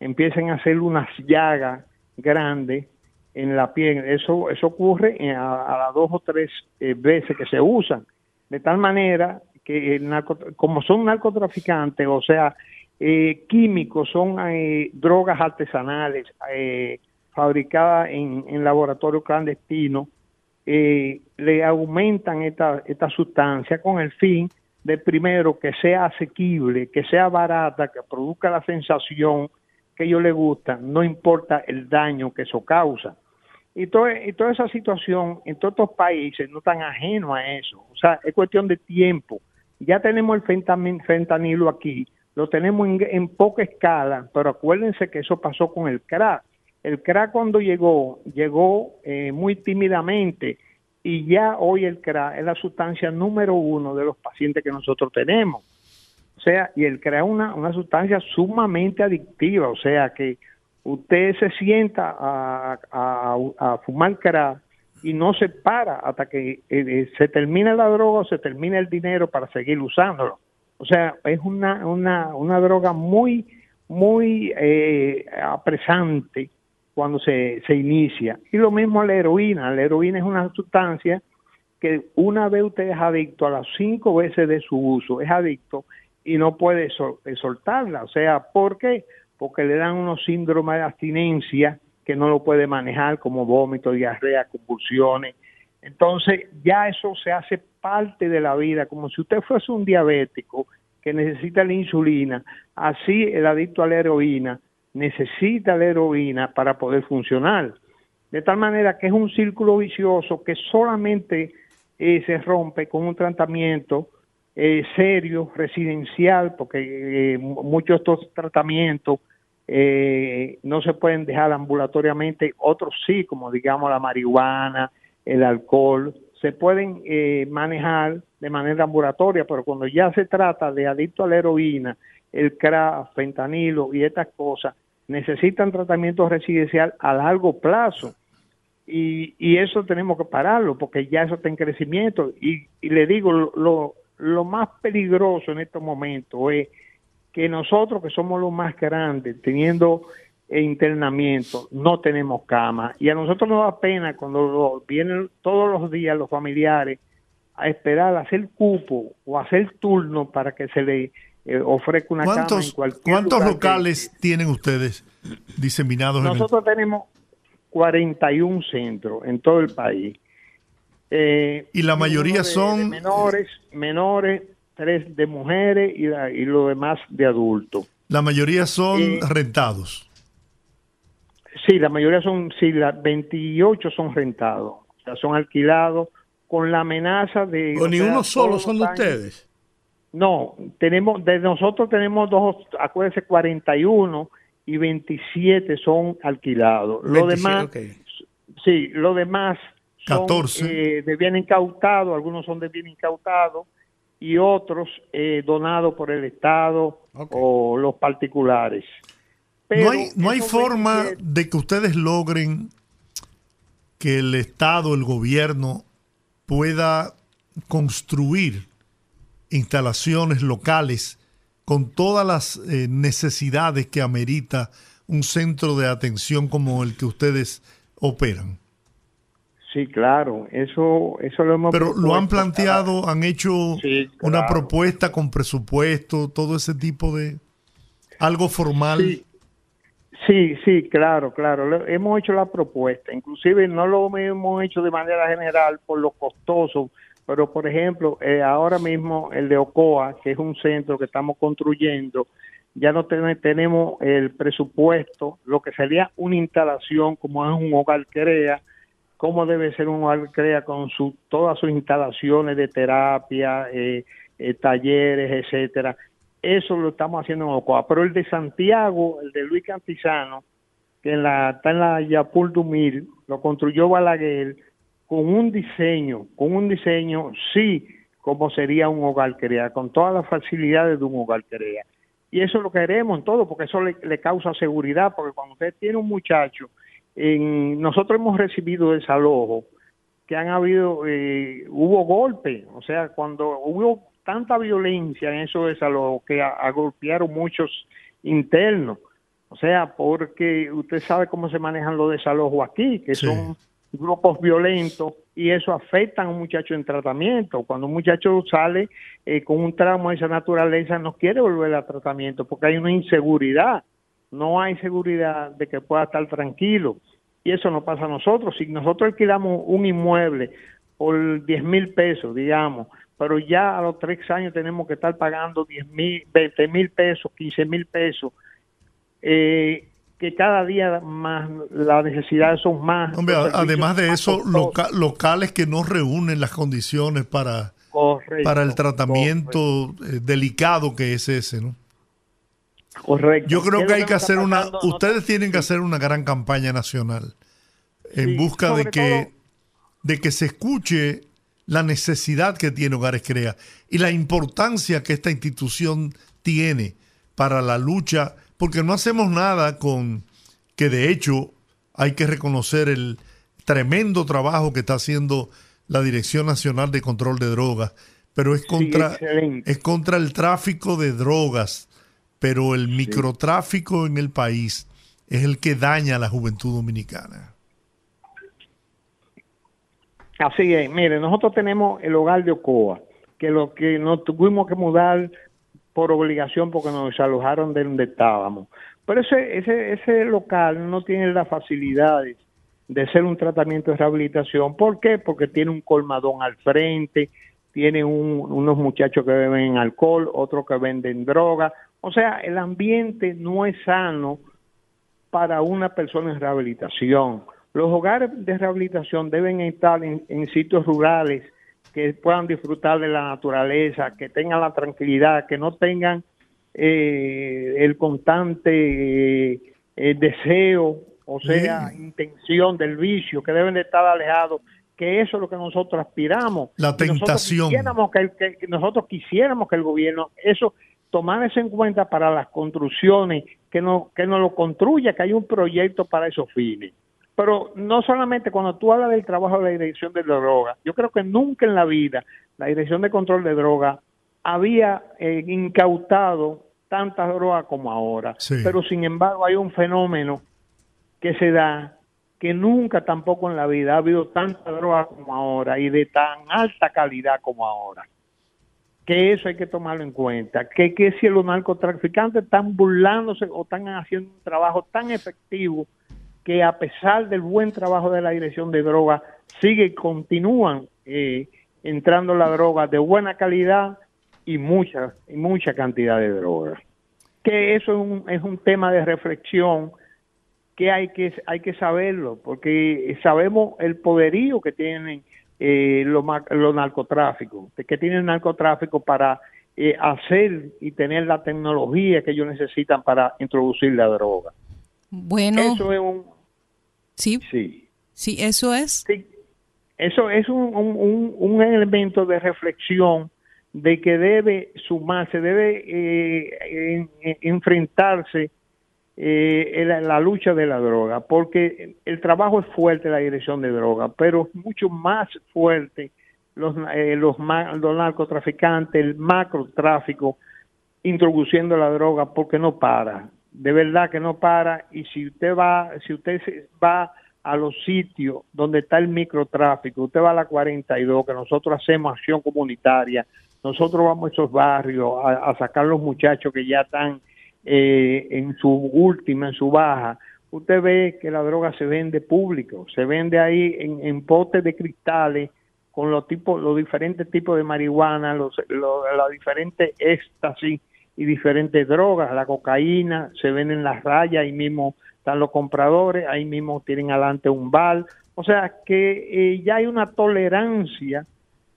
empiecen a hacer unas llagas grandes en la piel. Eso, eso ocurre en- a, a las dos o tres eh, veces que se usan, de tal manera que el narco- como son narcotraficantes, o sea, eh, químicos, son eh, drogas artesanales eh, fabricadas en, en laboratorios clandestinos, eh, le aumentan esta, esta sustancia con el fin de primero que sea asequible, que sea barata, que produzca la sensación que ellos les gusta, no importa el daño que eso causa. Y, todo, y toda esa situación en todos estos países no están ajenos a eso. O sea, es cuestión de tiempo. Ya tenemos el fentanilo aquí, lo tenemos en, en poca escala, pero acuérdense que eso pasó con el crack. El crack cuando llegó, llegó eh, muy tímidamente y ya hoy el crack es la sustancia número uno de los pacientes que nosotros tenemos. O sea, y el crack es una, una sustancia sumamente adictiva, o sea que usted se sienta a, a- fumar crack y no se para hasta que eh, eh, se termine la droga o se termine el dinero para seguir usándolo. O sea, es una, una, una droga muy, muy eh, apresante cuando se, se inicia. Y lo mismo la heroína. La heroína es una sustancia que una vez usted es adicto a las cinco veces de su uso, es adicto y no puede sol- soltarla. O sea, ¿por qué? Porque le dan unos síndromes de abstinencia que no lo puede manejar, como vómito, diarrea, convulsiones. Entonces, ya eso se hace parte de la vida, como si usted fuese un diabético que necesita la insulina. Así el adicto a la heroína necesita la heroína para poder funcionar. De tal manera que es un círculo vicioso que solamente eh, se rompe con un tratamiento eh, serio, residencial, porque eh, mu- muchos de estos tratamientos no se pueden dejar ambulatoriamente, otros sí, como digamos la marihuana, el alcohol, se pueden manejar de manera ambulatoria, pero cuando ya se trata de adicto a la heroína, el crack, fentanilo y estas cosas, necesitan tratamiento residencial a largo plazo. Y, y eso tenemos que pararlo porque ya eso está en crecimiento. Y, y le digo, lo- lo, más peligroso en estos momentos es que nosotros que somos los más grandes, teniendo internamiento, no tenemos cama. Y a nosotros nos da pena cuando vienen todos los días los familiares a esperar a hacer cupo o a hacer turno para que se le eh, ofrezca una cama en ¿Cuántos, cualquier cuántos lugar que- locales tienen ustedes diseminados en el nosotros tenemos 41 centros en todo el país. Eh, Y la mayoría de- son- de menores, menores, tres de mujeres y, la- y lo demás de adultos. La mayoría son Eh, rentados. Sí, la mayoría son, sí, las 28 son rentados, o sea, son alquilados con la amenaza de... O ni sea, uno solo son de ustedes. No, tenemos, de nosotros tenemos dos, acuérdense, 41 y 27 son alquilados. Lo 27, demás, ok. sí, lo demás son 14. eh, de bien incautado, algunos son de bien incautado y otros eh, donados por el Estado o los particulares. No Pero hay, no hay forma 27 de que ustedes logren que el Estado, el gobierno, pueda construir instalaciones locales con todas las eh, necesidades que amerita un centro de atención como el que ustedes operan. Sí, claro, eso, eso lo hemos Pero lo han planteado, han hecho Sí, una propuesta con presupuesto, todo ese tipo de algo formal. Sí, sí, sí, claro, claro. Hemos hecho la propuesta. Inclusive no lo hemos hecho de manera general por lo costoso, Pero, por ejemplo, eh, ahora mismo el de Ocoa, que es un centro que estamos construyendo, ya no ten- tenemos el presupuesto, lo que sería una instalación, como es un hogar CREA, cómo debe ser un hogar CREA con su, todas sus instalaciones de terapia, eh, eh, talleres, etcétera. Eso lo estamos haciendo en Ocoa. Pero el de Santiago, el de Luis Cantizano, que está en la Yapul Dumil, lo construyó Balaguer con un diseño, con un diseño, sí, como sería un hogar crea, con todas las facilidades de un hogar crea. Y eso es lo que queremos en todo, porque eso le, le causa seguridad, porque cuando usted tiene un muchacho, en, nosotros hemos recibido desalojo, que han habido, eh, hubo golpes, o sea, cuando hubo tanta violencia en esos desalojos que agolpearon muchos internos, o sea, porque usted sabe cómo se manejan los desalojos aquí, que Sí. son grupos violentos y eso afecta a un muchacho en tratamiento. Cuando un muchacho sale eh, con un trauma de esa naturaleza, no quiere volver a tratamiento porque hay una inseguridad. No hay seguridad de que pueda estar tranquilo. Y eso no pasa a nosotros. Si nosotros alquilamos un inmueble por 10 mil pesos, digamos, pero ya a los tres años tenemos que estar pagando 10 mil, 20 mil pesos, 15 mil pesos, eh, que cada día más las necesidades son más. Hombre, además de eso, loca- locales que no reúnen las condiciones para, Correcto, para el tratamiento eh, delicado que es ese, ¿no? Correcto. Yo creo ¿Qué es que hay que hacer una, ustedes tienen que hacer una gran campaña nacional en Sí, busca de que, todo- de que se escuche la necesidad que tiene Hogares Crea y la importancia que esta institución tiene para la lucha, porque no hacemos nada con que de hecho hay que reconocer el tremendo trabajo que está haciendo la Dirección Nacional de Control de Drogas, pero es contra, es contra el tráfico de drogas, pero el microtráfico en el país es el que daña a la juventud dominicana. Así es, mire, nosotros tenemos el hogar de Ocoa, que lo que nos tuvimos que mudar por obligación porque nos desalojaron de donde estábamos. Pero ese, ese, ese local no tiene las facilidades de ser un tratamiento de rehabilitación. ¿Por qué? Porque tiene un colmadón al frente, tiene un- unos muchachos que beben alcohol, otros que venden droga. O sea, el ambiente no es sano para una persona en rehabilitación. Los hogares de rehabilitación deben estar en, en sitios rurales que puedan disfrutar de la naturaleza, que tengan la tranquilidad, que no tengan eh, el constante eh, deseo, o sea, intención del vicio, que deben de estar alejados, que eso es lo que nosotros aspiramos. La Y nosotros tentación. quisiéramos que, el- que- nosotros quisiéramos que el gobierno eso tomara eso en cuenta para las construcciones, que no que no lo construya, que hay un proyecto para esos fines. Pero no solamente cuando tú hablas del trabajo de la Dirección de Droga, yo creo que nunca en la vida la Dirección de Control de Droga había eh, incautado tantas drogas como ahora. Sí. Pero sin embargo hay un fenómeno que se da que nunca tampoco en la vida ha habido tanta droga como ahora y de tan alta calidad como ahora. Que eso hay que tomarlo en cuenta. Que, que si los narcotraficantes están burlándose o están haciendo un trabajo tan efectivo que a pesar del buen trabajo de la dirección de droga, sigue y continúan eh, entrando la droga de buena calidad y mucha, y mucha cantidad de droga. Que eso es un, es un tema de reflexión que hay que hay que saberlo porque sabemos el poderío que tienen eh, los, los narcotráficos que tienen el narcotráfico para eh, hacer y tener la tecnología que ellos necesitan para introducir la droga Bueno, eso es un sí, sí. Sí, eso es. Sí, eso es un, un- un- elemento de reflexión de que debe sumarse, debe eh, en- en- enfrentarse eh, en la, la lucha de la droga, porque el trabajo es fuerte la dirección de droga, pero es mucho más fuerte los, eh, los, los narcotraficantes, el macrotráfico, introduciendo la droga porque no para, de verdad que no para y si usted va, si usted va a los sitios donde está el microtráfico, usted va a la 42, que nosotros hacemos acción comunitaria, nosotros vamos a esos barrios a, a sacar los muchachos que ya están eh, en su última, en su baja, usted ve que la droga se vende público, se vende ahí en, en potes de cristales con los tipos, los diferentes tipos de marihuana, los, los, las diferentes éxtasis y diferentes drogas, la cocaína, se ven en las rayas, ahí mismo están los compradores, ahí mismo tienen adelante un bar, o sea que eh, ya hay una tolerancia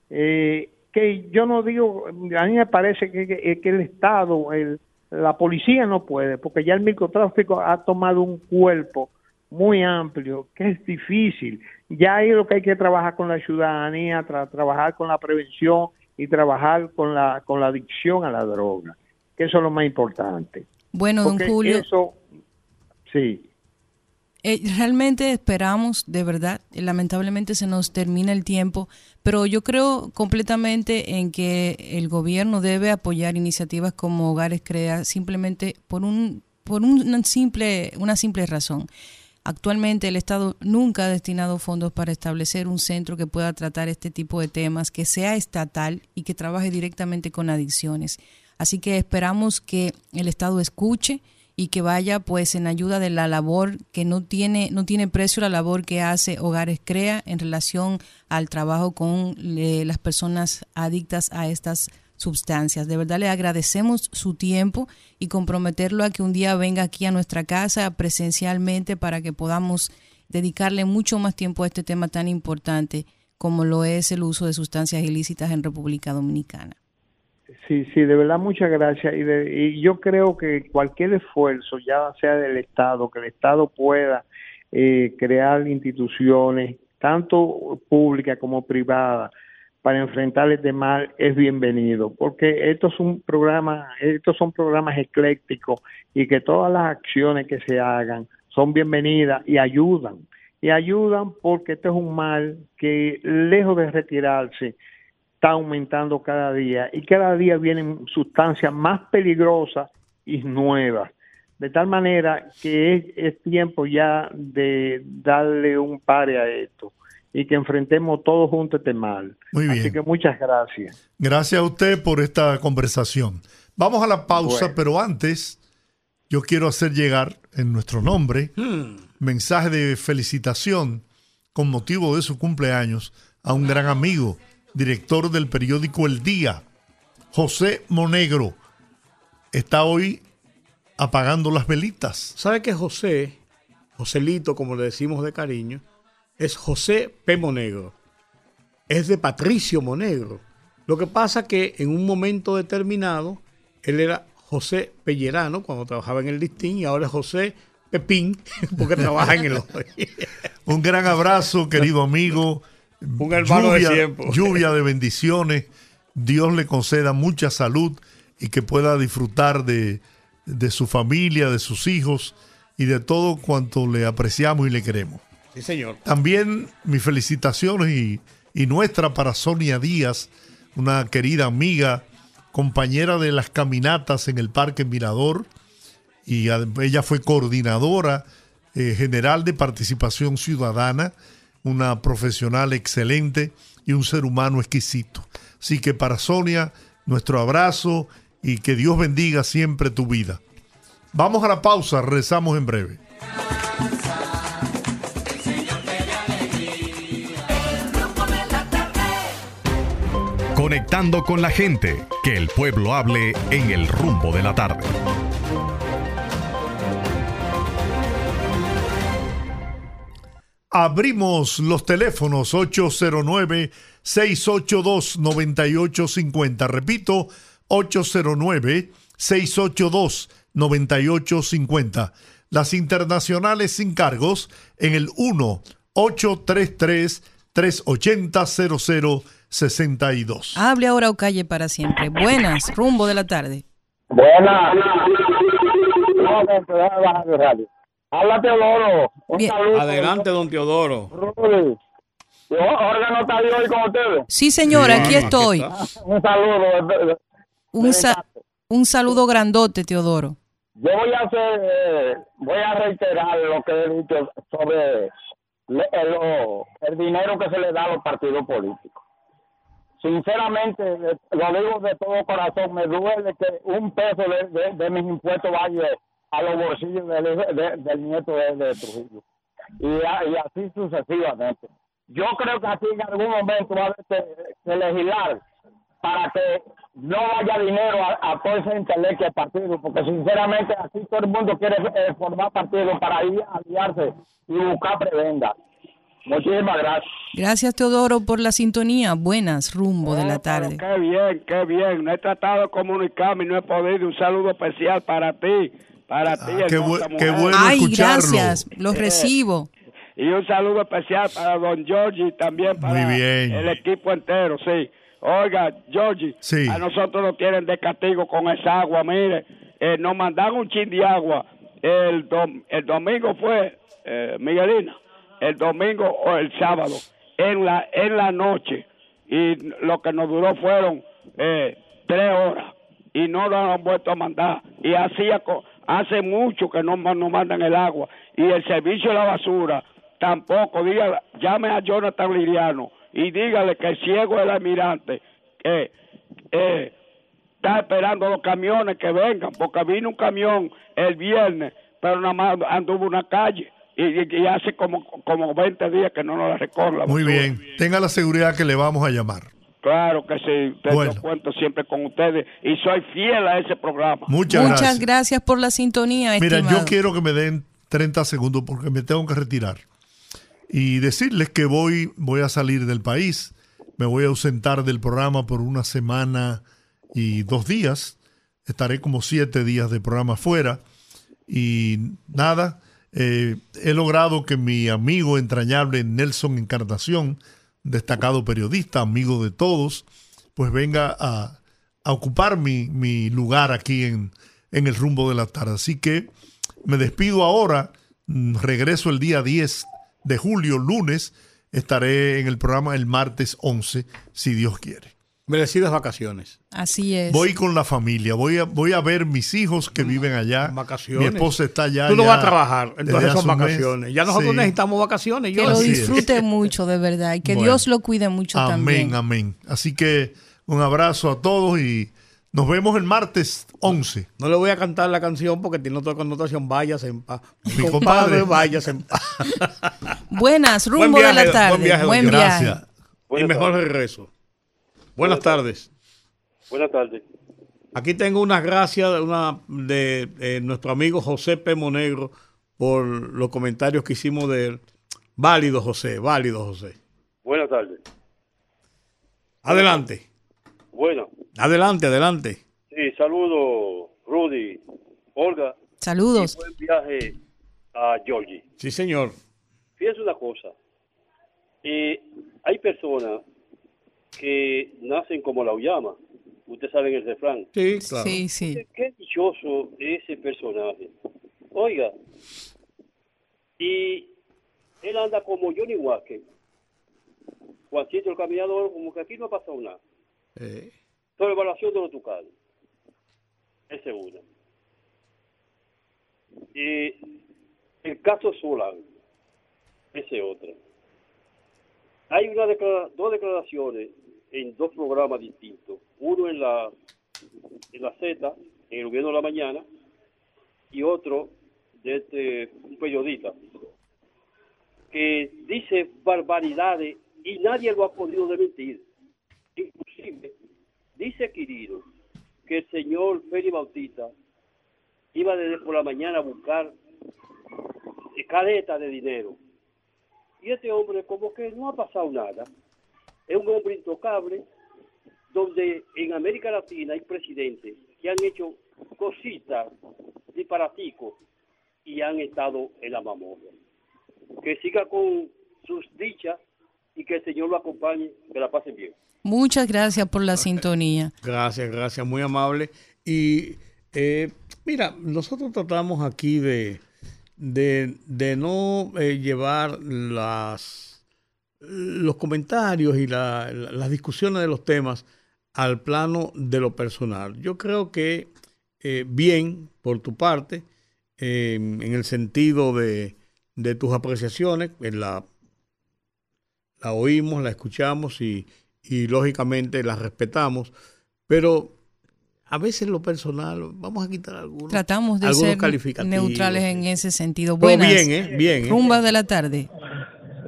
eh, que yo no digo, a mí me parece que, que- el Estado, el, la policía no puede, porque ya el microtráfico ha tomado un cuerpo muy amplio, que es difícil. Ya ahí lo que hay que trabajar con la ciudadanía, tra- trabajar con la prevención y trabajar con la, con la adicción a la droga, que eso es lo más importante. Bueno, don Julio, Eso, sí. Eh, realmente esperamos, de verdad, lamentablemente se nos termina el tiempo, pero yo creo completamente en que el gobierno debe apoyar iniciativas como Hogares Crea simplemente por un por un simple una simple razón. Actualmente el Estado nunca ha destinado fondos para establecer un centro que pueda tratar este tipo de temas, que sea estatal y que trabaje directamente con adicciones. Así que esperamos que el Estado escuche y que vaya pues en ayuda de la labor que no tiene no tiene precio la labor que hace Hogares Crea en relación al trabajo con las personas adictas a estas sustancias. De verdad le agradecemos su tiempo y comprometerlo a que un día venga aquí a nuestra casa presencialmente para que podamos dedicarle mucho más tiempo a este tema tan importante como lo es el uso de sustancias ilícitas en República Dominicana. Sí, sí, de verdad muchas gracias. Y, de- y yo creo que cualquier esfuerzo, ya sea del Estado, que el Estado pueda eh, crear instituciones, tanto públicas como privadas, para enfrentar este mal, es bienvenido. Porque estos son programas, estos son programas eclécticos y que todas las acciones que se hagan son bienvenidas y ayudan. Y ayudan porque este es un mal que, lejos de retirarse, está aumentando cada día y cada día vienen sustancias más peligrosas y nuevas. De tal manera que es, es tiempo ya de darle un pare a esto y que enfrentemos todos juntos este mal. Muy bien. Así que muchas gracias. Gracias a usted por esta conversación. Vamos a la pausa, Bueno. pero antes yo quiero hacer llegar en nuestro nombre mensaje de felicitación con motivo de su cumpleaños a un gran amigo, director del periódico El Día, José Monegro. Está hoy apagando las velitas. ¿Sabe que José, Joselito, como le decimos de cariño, es José P. Monegro? Es de Patricio Monegro. Lo que pasa que en un momento determinado, él era José Pellerano cuando trabajaba en el listín y ahora es José Pepín *laughs* porque trabaja en el *laughs* hoy. Un gran abrazo, querido amigo. Un hermano de lluvia, tiempo. *laughs* lluvia de bendiciones. Dios le conceda mucha salud y que pueda disfrutar de, de su familia, de sus hijos y de todo cuanto le apreciamos y le queremos. Sí, señor. También mis felicitaciones y, y nuestra para Sonia Díaz, una querida amiga, compañera de las caminatas en el Parque Mirador, y ella fue coordinadora eh, general de participación ciudadana, una profesional excelente y un ser humano exquisito. Así que para Sonia, nuestro abrazo y que Dios bendiga siempre tu vida. Vamos a la pausa, rezamos en breve. Conectando con la gente, que el pueblo hable en el rumbo de la tarde. Abrimos los teléfonos 809-682-9850. Repito, 809-682-9850. Las internacionales sin cargos en el 1-833-380-0062. Hable ahora o calle para siempre. Buenas, rumbo de la tarde. Buenas. No, Habla Teodoro. Un Bien. saludo. Adelante, don Teodoro. Rudy. Yo, Jorge no está ahí hoy con ustedes. Sí, señora, Sí, aquí estoy. Un saludo. Un, sa- un saludo grandote, Teodoro. Yo voy a hacer, eh, voy a reiterar lo que he dicho sobre el, lo- el dinero que se le da a los partidos políticos. Sinceramente, eh, lo digo de todo corazón, me duele que un peso de, de- de mis impuestos vaya a los bolsillos del, de- del nieto de, de Trujillo. Y, a- y así sucesivamente. yo creo que aquí en algún momento va a haber que, que legislar para que no vaya dinero a, a todo ese el partido, porque sinceramente aquí todo el mundo quiere eh, formar partido para ir a aliarse y buscar prebenda. Muchísimas gracias. Gracias, Teodoro, por la sintonía. Buenas, rumbo de la tarde. Qué bien, qué bien. No he tratado de comunicarme y no he podido. Un saludo especial para ti, para ti. Ah, qué, hermosa bu- qué bueno Ay, escucharlo. gracias. Los Eh, recibo. Y un saludo especial para don Georgie y también para Muy bien. el equipo entero, sí. Oiga, Georgie, Sí. a nosotros nos tienen de castigo con esa agua, mire. Eh, nos mandan un chin de agua. El, dom- el domingo fue, eh, Miguelina, el domingo o el sábado, en la, en la noche. Y lo que nos duró fueron eh, tres horas. Y no lo han vuelto a mandar. Y hacía co- hace mucho que no nos mandan el agua. Y el servicio de la basura tampoco. Dígale, llame a Jonathan Liriano y dígale que el ciego del almirante eh, eh, está esperando los camiones que vengan, porque vino un camión el viernes, pero nada más anduvo una calle. Y, hace como, como 20 días que no nos la recorre. Muy bien. Tenga la seguridad que le vamos a llamar. Claro que sí, te Bueno. yo cuento siempre con ustedes y soy fiel a ese programa. Muchas, Muchas gracias. gracias por la sintonía, Mira, estimado. yo quiero que me den 30 segundos porque me tengo que retirar. Y decirles que voy, voy a salir del país. Me voy a ausentar del programa por una semana y dos días. Estaré como siete días de programa fuera. Y nada, eh, he logrado que mi amigo entrañable Nelson Encarnación, destacado periodista, amigo de todos, pues venga a, ocupar mi, mi lugar aquí en, en el rumbo de la tarde. Así que me despido ahora, mm, regreso el día 10 de julio, lunes, estaré en el programa el martes 11, si Dios quiere. Merecidas vacaciones. Así es. Voy con la familia, voy a, voy a ver mis hijos que viven allá. Vacaciones. Mi esposa está allá. Tú no ya vas a trabajar, entonces son mes. vacaciones. Ya nosotros Sí. necesitamos vacaciones. que lo Así es. disfrute mucho, de verdad, y que Bueno. Dios lo cuide mucho Amén, también. amén. Así que un abrazo a todos y nos vemos el martes 11. No le voy a cantar la canción porque tiene otra connotación. Váyase en paz. Mi compadre, váyase en paz. *laughs* Buenas, Buen rumbo de viaje, la tarde. buen viaje, Buen viaje. Gracias. y mejor regreso. Buenas tardes. Buenas tardes. Aquí tengo unas gracias de, una, de eh, nuestro amigo José P. Monegro por los comentarios que hicimos de él. Válido, José, válido, José. Buenas tardes. Adelante, Bueno, adelante, adelante. sí, saludo, Rudy, Olga. Saludos. Y buen viaje a Georgie. Sí, señor. Fíjense una cosa. Eh, hay personas que nacen como la Uyama. Ustedes saben el refrán. Sí, claro. Sí, sí. Qué, dichoso ese personaje. Oiga, y él anda como Johnny Walker. Juancito el caminador, como que aquí no ha pasado nada. Eh, Sobre evaluación de los tucados. Esa es una. Y el caso Solán. Esa es otra. Hay una declara- dos declaraciones en dos programas distintos. Uno en la, en la Z, en el gobierno de la mañana, y otro de este, un periodista que dice barbaridades y nadie lo ha podido desmentir. Inclusive, dice Quirino que el señor Félix Bautista iba desde por la mañana a buscar caletas de dinero. Y este hombre como que no ha pasado nada. Es un hombre intocable, donde en América Latina hay presidentes que han hecho cositas disparaticos y han estado en la mamorra. Que siga con sus dichas y que el Señor lo acompañe, que la pasen bien. Muchas gracias por la sintonía. Gracias, gracias, muy amable. Y eh, mira, nosotros tratamos aquí de, de, de no eh, llevar las, los comentarios y la- la- las discusiones de los temas al plano de lo personal. Yo creo que eh, bien por tu parte, eh, en el sentido de, de tus apreciaciones, en la, la oímos, la escuchamos y, y lógicamente la respetamos, pero a veces lo personal, vamos a quitar algunos, Tratamos de algunos ser calificativos. neutrales en ese sentido. Pero Buenas. bien, ¿eh? Bien, ¿eh? Rumba de la tarde.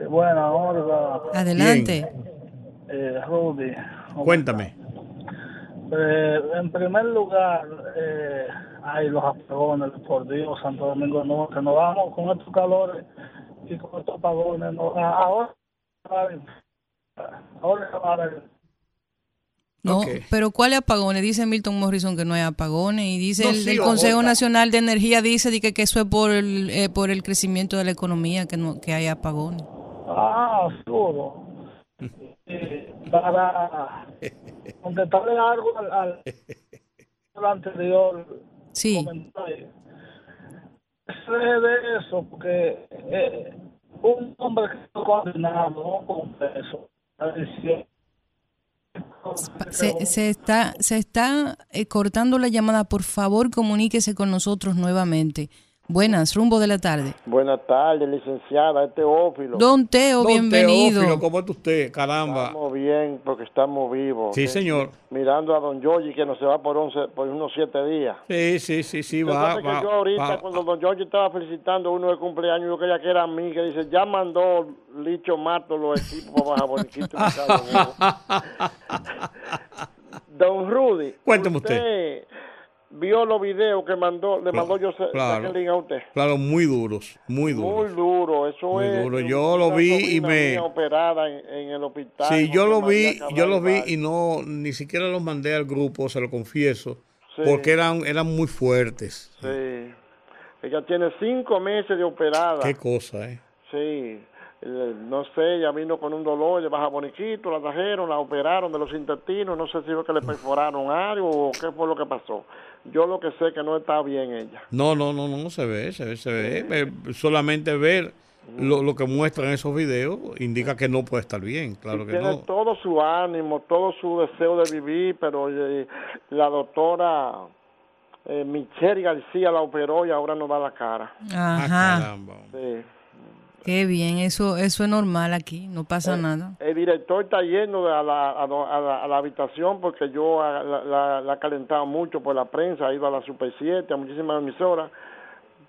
Buena, Olga. Adelante. Eh, Rudy. Cuéntame. Eh, en primer lugar, eh, hay los apagones, por Dios, Santo Domingo Norte. Nos vamos con estos calores y con estos apagones. no- a- ahora, ahora, No, pero ¿cuáles apagones? Dice Milton Morrison que no hay apagones y dice No, el, sí, el o- Consejo Nacional de Energía dice que, que eso es por el, eh, por el crecimiento de la economía que no que hay apagones. Ah, seguro. Eh, para *laughs* contestarle algo al, al, al anterior Sí. comentario. Sé de eso, porque eh, un hombre que está condenado no con peso, está diciendo Se, se está se está eh, cortando la llamada. Por favor, comuníquese con nosotros nuevamente. Buenas, rumbo de la tarde. Buenas tardes, licenciada, este Teófilo. Don Teo, bienvenido. Teófilo, ¿Cómo está usted? Caramba. Estamos bien porque estamos vivos. Sí, señor. Mirando a don Giorgi que no se va por, 11, por unos siete días. Sí, sí, sí, sí, va, sabe que va, yo ahorita, va. cuando don Giorgi estaba felicitando uno de cumpleaños, yo creía que era a mí, que dice, ya mandó Licho Mato los equipos para Baja Boniquito. y Ricardo Muro". *laughs* don Rudy, Cuénteme usted. Vio los videos que mandó, le mandó yo claro. A usted. Claro, muy duros, muy duros. Muy duro, eso Muy es. duro. Yo lo vi y me- operada en, en el hospital. Sí, yo lo María vi, Cabral yo lo vi y no, ni siquiera los mandé al grupo, se lo confieso, Sí. porque eran, eran muy fuertes. Sí. Ella tiene cinco meses de operada. Qué cosa, ¿eh? Sí. Eh, No sé, ella vino con un dolor de baja boniquito, la trajeron, la operaron de los intestinos, no sé si fue que le perforaron algo o qué fue lo que pasó. Yo lo que sé es que no está bien ella. No, no, no, no, se ve, se ve, se ve. Eh, solamente ver lo, lo que muestran esos videos indica que no puede estar bien, claro Y que tiene no. todo su ánimo, todo su deseo de vivir, pero eh, la doctora eh, Michelle García la operó y ahora no da la cara. Ajá. Sí. Qué bien, eso eso es normal aquí, no pasa Eh, nada. El director está yendo a la, a, la, a la habitación porque yo la, la- la he calentado mucho por la prensa, ha ido a la Super 7, a muchísimas emisoras,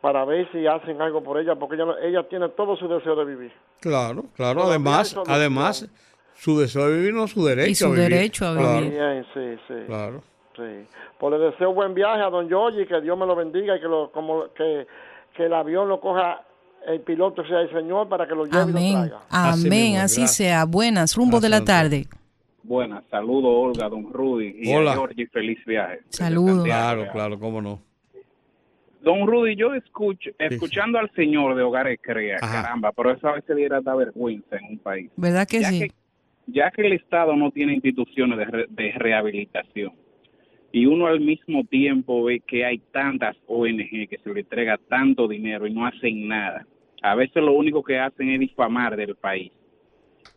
para ver si hacen algo por ella, porque ella, tiene todo su deseo de vivir. Claro, claro. Además, además, su deseo de vivir no es su derecho. Y su a vivir. derecho a Claro, vivir. Bien, sí, sí. Claro. Sí. Pues le deseo buen viaje a don Giorgi, que Dios me lo bendiga y que lo, como que, que el avión lo coja el piloto sea el Señor para que lo lleve y Amén. lo traiga. Amén, así sea. Buenas, rumbo de la tarde. Buenas, saludos Olga, don Rudy y Hola. a Georgie, feliz viaje. Saludos. Claro, claro, cómo no. Don Rudy, yo escucho, escuchando al señor de Hogares Crea, caramba, pero eso a veces diera da vergüenza en un país. ¿Verdad que ya sí? Que, ya que el Estado no tiene instituciones de, re- de rehabilitación y uno al mismo tiempo ve que hay tantas ONG que se le entrega tanto dinero y no hacen nada. A veces lo único que hacen es difamar del país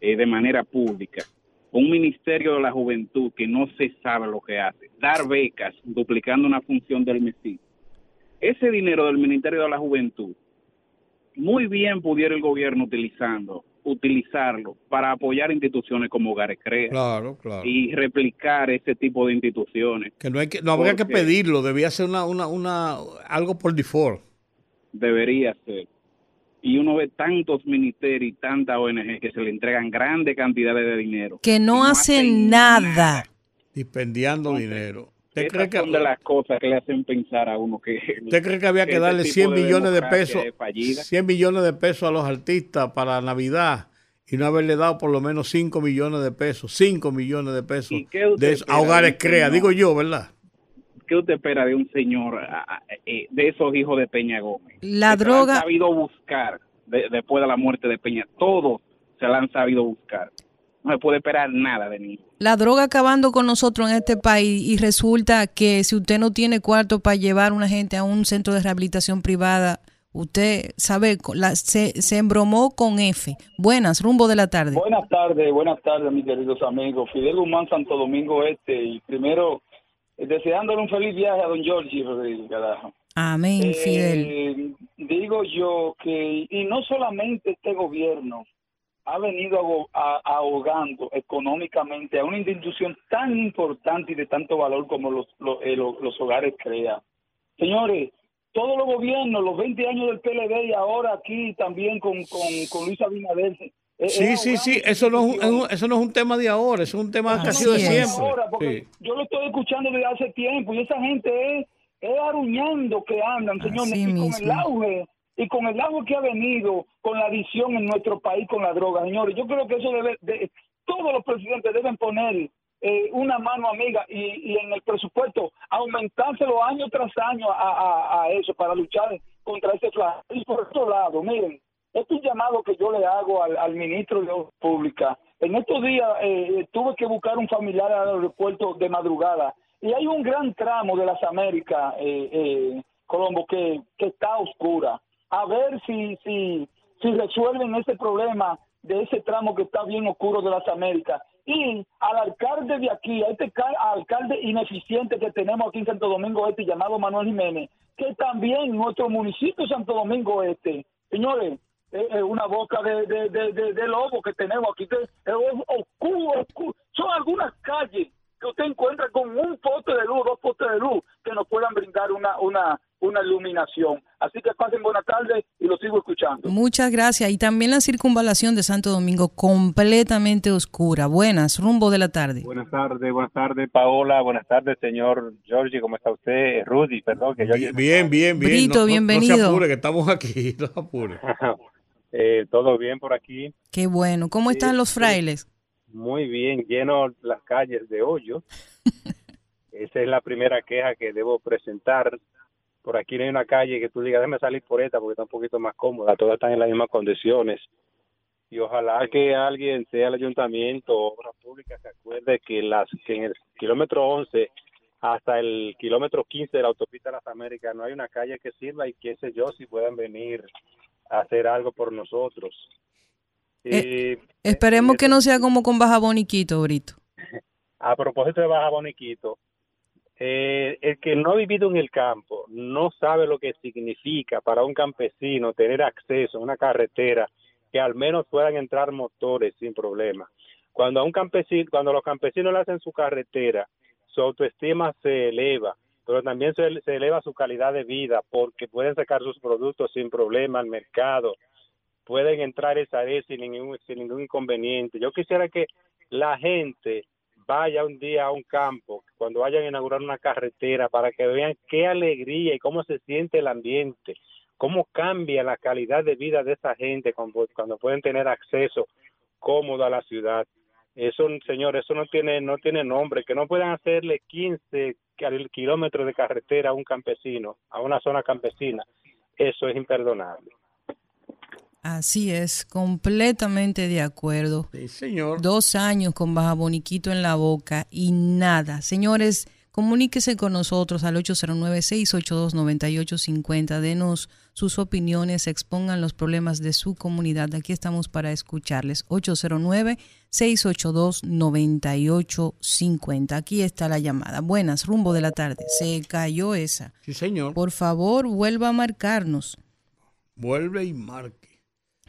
eh, de manera pública. Un ministerio de la juventud que no se sabe lo que hace. Dar becas, duplicando una función del MESI. Ese dinero del Ministerio de la Juventud, muy bien pudiera el gobierno utilizando, utilizarlo para apoyar instituciones como Hogares Crea Claro, claro. y replicar ese tipo de instituciones. Que no, hay que, no habría que pedirlo, debía ser una, una, una, algo por default. Debería ser. Y uno ve tantos ministerios y tantas ONG que se le entregan grandes cantidades de dinero. Que no hacen nada. Dispendiando dinero. ¿Usted cree, que, son de las cosas que le hacen pensar a uno que... *laughs* ¿Usted cree que había que darle tipo 100 millones de pesos, es fallida? 100 millones de pesos a los artistas para Navidad y no haberle dado por lo menos 5 millones de pesos, 5 millones de pesos de esos- a hogares de crea, digo yo, ¿verdad? ¿Qué usted espera de un señor eh, de esos hijos de Peña Gómez? La Que droga- Se la han sabido buscar de- después de la muerte de Peña. Todos se la han sabido buscar. No se puede esperar nada de mí. La droga acabando con nosotros en este país y resulta que si usted no tiene cuarto para llevar a una gente a un centro de rehabilitación privada, usted sabe, la- se, se embromó con F. Buenas, rumbo de la tarde. Buenas tardes, buenas tardes, mis queridos amigos. Fidel Guzmán, Santo Domingo Este. Y primero, eh, deseándole un feliz viaje a don Georgie Rodríguez, carajo. Amén, Eh, Fidel. Digo yo que, y no solamente este gobierno ha venido ahogando económicamente a una institución tan importante y de tanto valor como los, los, eh, los- los hogares CREA. Señores, todos los gobiernos, los 20 años del PLD y ahora aquí también con, con, con Luis Abinader, eh, Sí, eh, sí, sí, eso no, es un, es un- eso no es un tema de ahora, eso es un tema que ha sido de siempre. ahora, porque Sí. yo lo estoy escuchando desde hace tiempo y esa gente es, es aruñando que andan, señores, y con el auge y con el auge que ha venido con la adicción en nuestro país con la droga, señores, yo creo que eso debe, de- todos los presidentes deben poner eh, una mano amiga y, y en el presupuesto aumentárselo año tras año a eso para luchar contra ese flagelo. Y por otro lado, miren, este es un llamado que yo le hago al, al ministro de Obras Públicas. En estos días eh, tuve que buscar un familiar al aeropuerto de madrugada y hay un gran tramo de las Américas, eh, eh, Colombo, que, que está oscura. A ver si, si, si resuelven ese problema de ese tramo que está bien oscuro de las Américas. Y al alcalde de aquí, a este ca- alcalde ineficiente que tenemos aquí en Santo Domingo Este, llamado Manuel Jiménez, que también nuestro municipio Santo Domingo Este, señores, es una boca de, de, de, de- de lobo que tenemos aquí, que es oscuro, oscuro. Son algunas calles que usted encuentra con un poste de luz, dos postes de luz, que nos puedan brindar una, una, una iluminación. Así que pasen buenas tardes y lo sigo escuchando. Muchas gracias. Y también la circunvalación de Santo Domingo completamente oscura. Buenas, rumbo de la tarde. Buenas tardes, buenas tardes, Paola. Buenas tardes, señor Georgie. ¿Cómo está usted? Rudy, perdón. Que yo Bien, bien, bien. Brito, no, no- No, bienvenido. se apure, que estamos aquí, *laughs* no se apure. *laughs* Eh, Todo bien por aquí. Qué bueno. ¿Cómo están los frailes? Muy bien, lleno las calles de hoyo. *laughs* Esa es la primera queja que debo presentar. Por aquí no hay una calle que tú digas, déjame salir por esta porque está un poquito más cómoda. Todas están en las mismas condiciones. Y ojalá que alguien, sea el ayuntamiento o obras públicas, se acuerde que, las, que en el kilómetro 11 hasta el kilómetro 15 de la autopista Las Américas no hay una calle que sirva y qué sé yo si puedan venir a hacer algo por nosotros. Y Esperemos que no sea como con Baja Boniquito, Brito. *laughs* a propósito de Baja Boniquito, eh, el que no ha vivido en el campo no sabe lo que significa para un campesino tener acceso a una carretera que al menos puedan entrar motores sin problema. Cuando a un campesino, cuando los campesinos le hacen su carretera, su autoestima se eleva, pero también se, eleva su calidad de vida porque pueden sacar sus productos sin problema al mercado, pueden entrar esa área sin ningún, sin ningún inconveniente. Yo quisiera que la gente vaya un día a un campo, cuando vayan a inaugurar una carretera, para que vean qué alegría y cómo se siente el ambiente, cómo cambia la calidad de vida de esa gente cuando, pueden tener acceso cómodo a la ciudad. Eso, señor, eso no tiene, no tiene nombre, que no puedan hacerle 15 kil- kilómetros de carretera a un campesino, a una zona campesina. Eso es imperdonable. Así es, completamente de acuerdo. Sí, señor. Dos años con Baja Boniquito en la boca y nada. Señores, comuníquese con nosotros al 809-682-9850. Denos sus opiniones, expongan los problemas de su comunidad. Aquí estamos para escucharles. 809-682-9850. Aquí está la llamada. Buenas, rumbo de la tarde. Se cayó esa. Sí, señor. Por favor, vuelva a marcarnos. Vuelve y marque.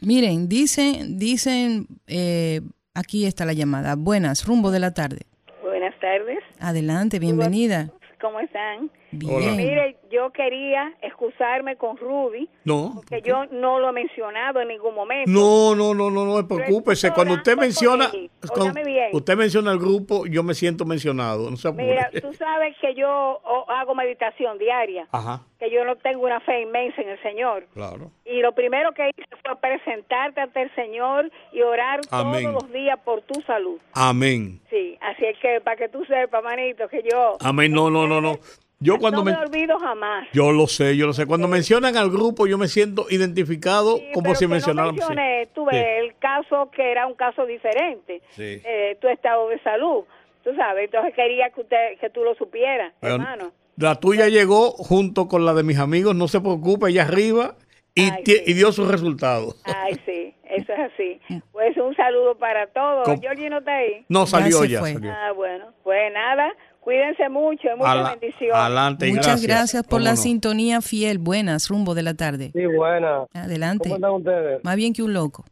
Miren, dicen, dicen, eh, aquí está la llamada. Buenas, rumbo de la tarde. Buenas tardes. Adelante, bienvenida. ¿Cómo están? Bien. Mire, yo quería excusarme con Rudy, No, que yo no lo he mencionado en ningún momento. no, no, no, no, no, preocúpese. Cuando usted menciona, cuando usted menciona el grupo, yo me siento mencionado. No se. Mira, tú sabes que yo hago meditación diaria, Ajá, que yo no tengo una fe inmensa en el Señor. claro. Y lo primero que hice fue presentarte ante el Señor y orar Amén. todos los días por tu salud. Amén. Sí, así es que para que tú sepas, manito, que yo Amén. No, no, no, no. Yo cuando no me me, olvido jamás. yo lo sé, yo lo sé. Cuando mencionan al grupo, yo me siento identificado como pero si que no mencioné, Sí. ves, el caso que era un caso diferente, Sí. eh, tu estado de salud, tú sabes, entonces quería que usted, que tú lo supieras, Bueno, hermano. La tuya llegó junto con la de mis amigos, no se preocupe, ella arriba y, Ay, tie- y dio sus resultados. Ay, sí, eso es así. *laughs* Pues un saludo para todos. Com- Georgie no está ahí. No, salió ya, salió. Ah, bueno, pues nada, cuídense mucho, mucha Ala- bendición. adelante Muchas gracias, por ¿Cómo la no? sintonía fiel. Buenas, rumbo de la tarde. Sí, buena. Adelante. ¿Cómo están ustedes? Más bien que un loco.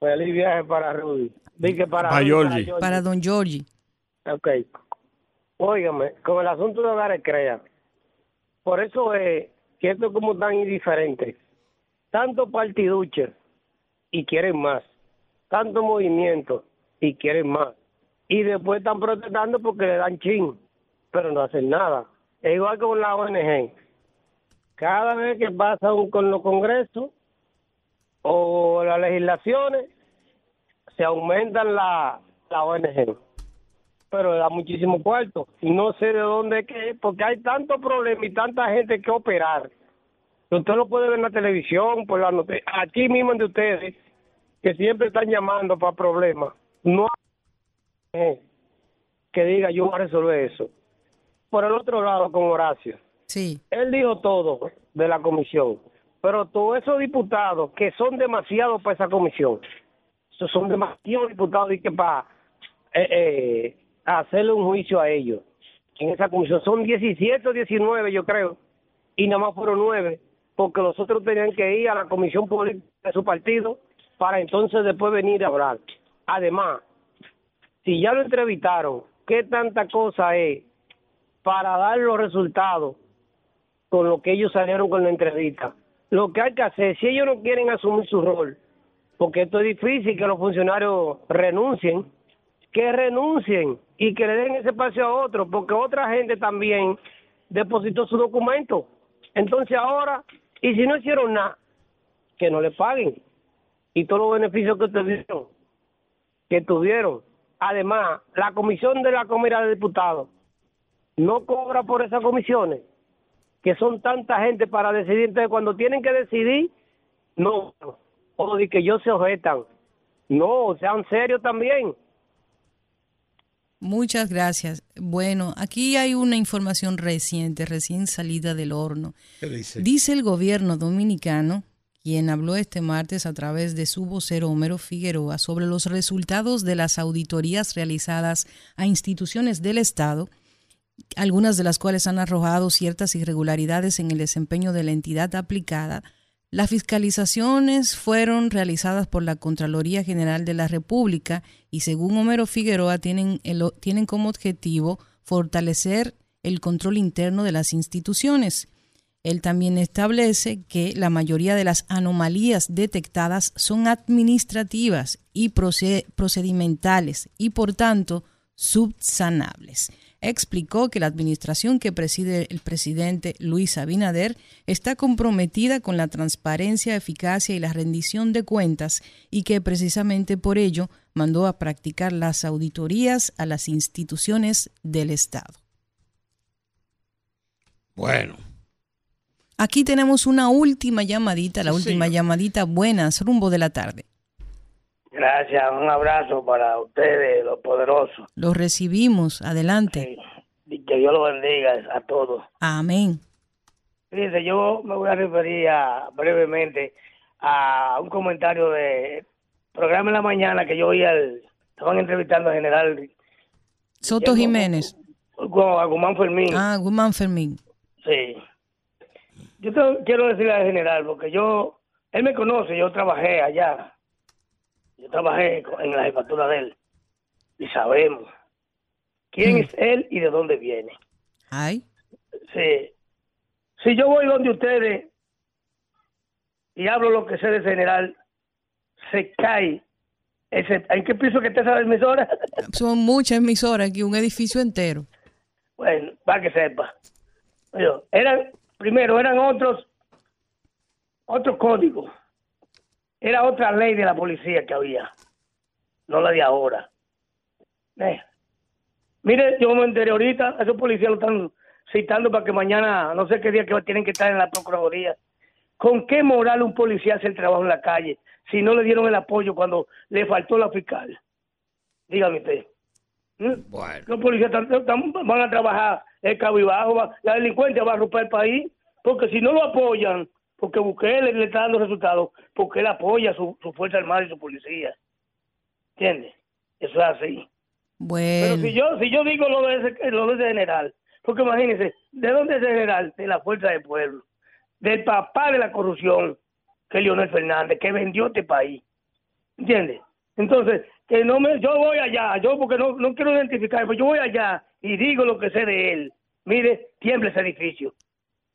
Feliz viaje para Rudy. Dije para, Para Rudy. Georgie. Para don Georgie. Ok. Óigame, con el asunto de hogares crea, por eso es que esto es como tan indiferente. Tanto partiduche y quieren más. tanto movimiento y quieren más. Y después están protestando porque le dan chin, pero no hacen nada. Es igual con la ONG. Cada vez que pasa con los congresos o las legislaciones, se aumentan la, la ONG. Pero da muchísimo cuarto. Y no sé de dónde es que porque hay tanto problema y tanta gente que operar. Usted lo puede ver en la televisión, por la noticia, aquí mismo de ustedes, que siempre están llamando para problemas. No hay que diga yo voy a resolver eso. Por el otro lado, con Horacio. Sí. Él dijo todo de la comisión, pero todos esos diputados que son demasiados para esa comisión, son demasiados diputados y que para eh, eh, hacerle un juicio a ellos en esa comisión. Son 17 o 19, yo creo, y nada más fueron nueve, porque los otros tenían que ir a la comisión política de su partido para entonces después venir a hablar. Además, si ya lo entrevistaron, ¿qué tanta cosa es para dar los resultados con lo que ellos salieron con la entrevista? Lo que hay que hacer, si ellos no quieren asumir su rol, porque esto es difícil que los funcionarios renuncien, que renuncien y que le den ese espacio a otro, porque otra gente también depositó su documento. Entonces ahora, y si no hicieron nada, que no le paguen. Y todos los beneficios que tuvieron, que tuvieron. Además, la comisión de la Cámara de Diputados no cobra por esas comisiones, que son tanta gente para decidir. Entonces, cuando tienen que decidir, no. O de que ellos se objetan. No, sean serios también. Muchas gracias. Bueno, aquí hay una información reciente, recién salida del horno. ¿Qué dice? Dice el gobierno dominicano, quien habló este martes a través de su vocero Homero Figueroa sobre los resultados de las auditorías realizadas a instituciones del Estado, algunas de las cuales han arrojado ciertas irregularidades en el desempeño de la entidad aplicada. Las fiscalizaciones fueron realizadas por la Contraloría General de la República y según Homero Figueroa tienen, tienen como objetivo fortalecer el control interno de las instituciones. Él también establece que la mayoría de las anomalías detectadas son administrativas y proce- procedimentales y por tanto subsanables. Explicó que la administración que preside el presidente Luis Abinader está comprometida con la transparencia, eficacia y la rendición de cuentas y que precisamente por ello mandó a practicar las auditorías a las instituciones del Estado. Bueno. Aquí tenemos una última llamadita, la Sí, última señor. llamadita, buenas, rumbo de la tarde. Gracias, un abrazo para ustedes, los poderosos. Lo recibimos, adelante. Y que Dios los bendiga a todos. Amén. Fíjense, yo me voy a referir a- brevemente a un comentario de programa en la mañana que yo oí al. Estaban entrevistando al general Soto Jiménez. A Guzmán Fermín. Ah, Guzmán Fermín. Sí. Yo quiero decirle al general, porque yo. Él me conoce, yo trabajé allá. Yo trabajé en la jefatura de él. Y sabemos quién es él y de dónde viene. Ay. Sí. Si yo voy donde ustedes y hablo lo que sé de general, se cae. Ese, ¿En qué piso que está esa emisora? *laughs* Son muchas emisoras aquí, un edificio entero. bueno, para que sepa. Eran, primero, eran otros, otros códigos. Era otra ley de la policía que había, no la de ahora. Eh. Mire, yo me enteré ahorita, esos policías lo están citando para que mañana, no sé qué día que tienen que estar en la Procuraduría. ¿Con qué moral un policía hace el trabajo en la calle si no le dieron el apoyo cuando le faltó la fiscal? Dígame usted. ¿Mm? Los policías van a trabajar el cabo y bajo, va- la delincuencia va a romper el país, porque si no lo apoyan, porque Bukele le está dando resultados, porque él apoya su, su Fuerza Armada y su policía. ¿Entiendes? Eso es así. Pero Bueno, si yo, si yo digo lo de, ese, lo de ese general, porque imagínense, ¿de dónde es ese general? De la Fuerza del Pueblo, del papá de la corrupción, que es Leonel Fernández, que vendió este país. ¿Entiendes? Entonces, que no me, yo voy allá, yo porque no, no quiero identificar, pero yo voy allá y digo lo que sé de él. Mire, tiembla ese edificio.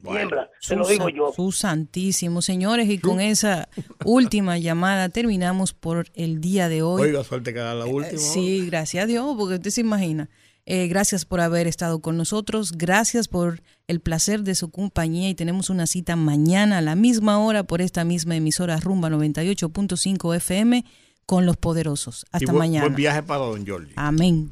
Tiembla, te lo digo yo. Su santísimo, señores, y con esa *laughs* última llamada terminamos por el día de hoy. Oiga, suerte que era la última. Sí, gracias a Dios, porque usted se imagina. Eh, gracias por haber estado con nosotros, gracias por el placer de su compañía y tenemos una cita mañana a la misma hora por esta misma emisora Rumba 98.5 FM con los poderosos. Y Hasta buen- mañana. Buen viaje para Don Jordi. Amén.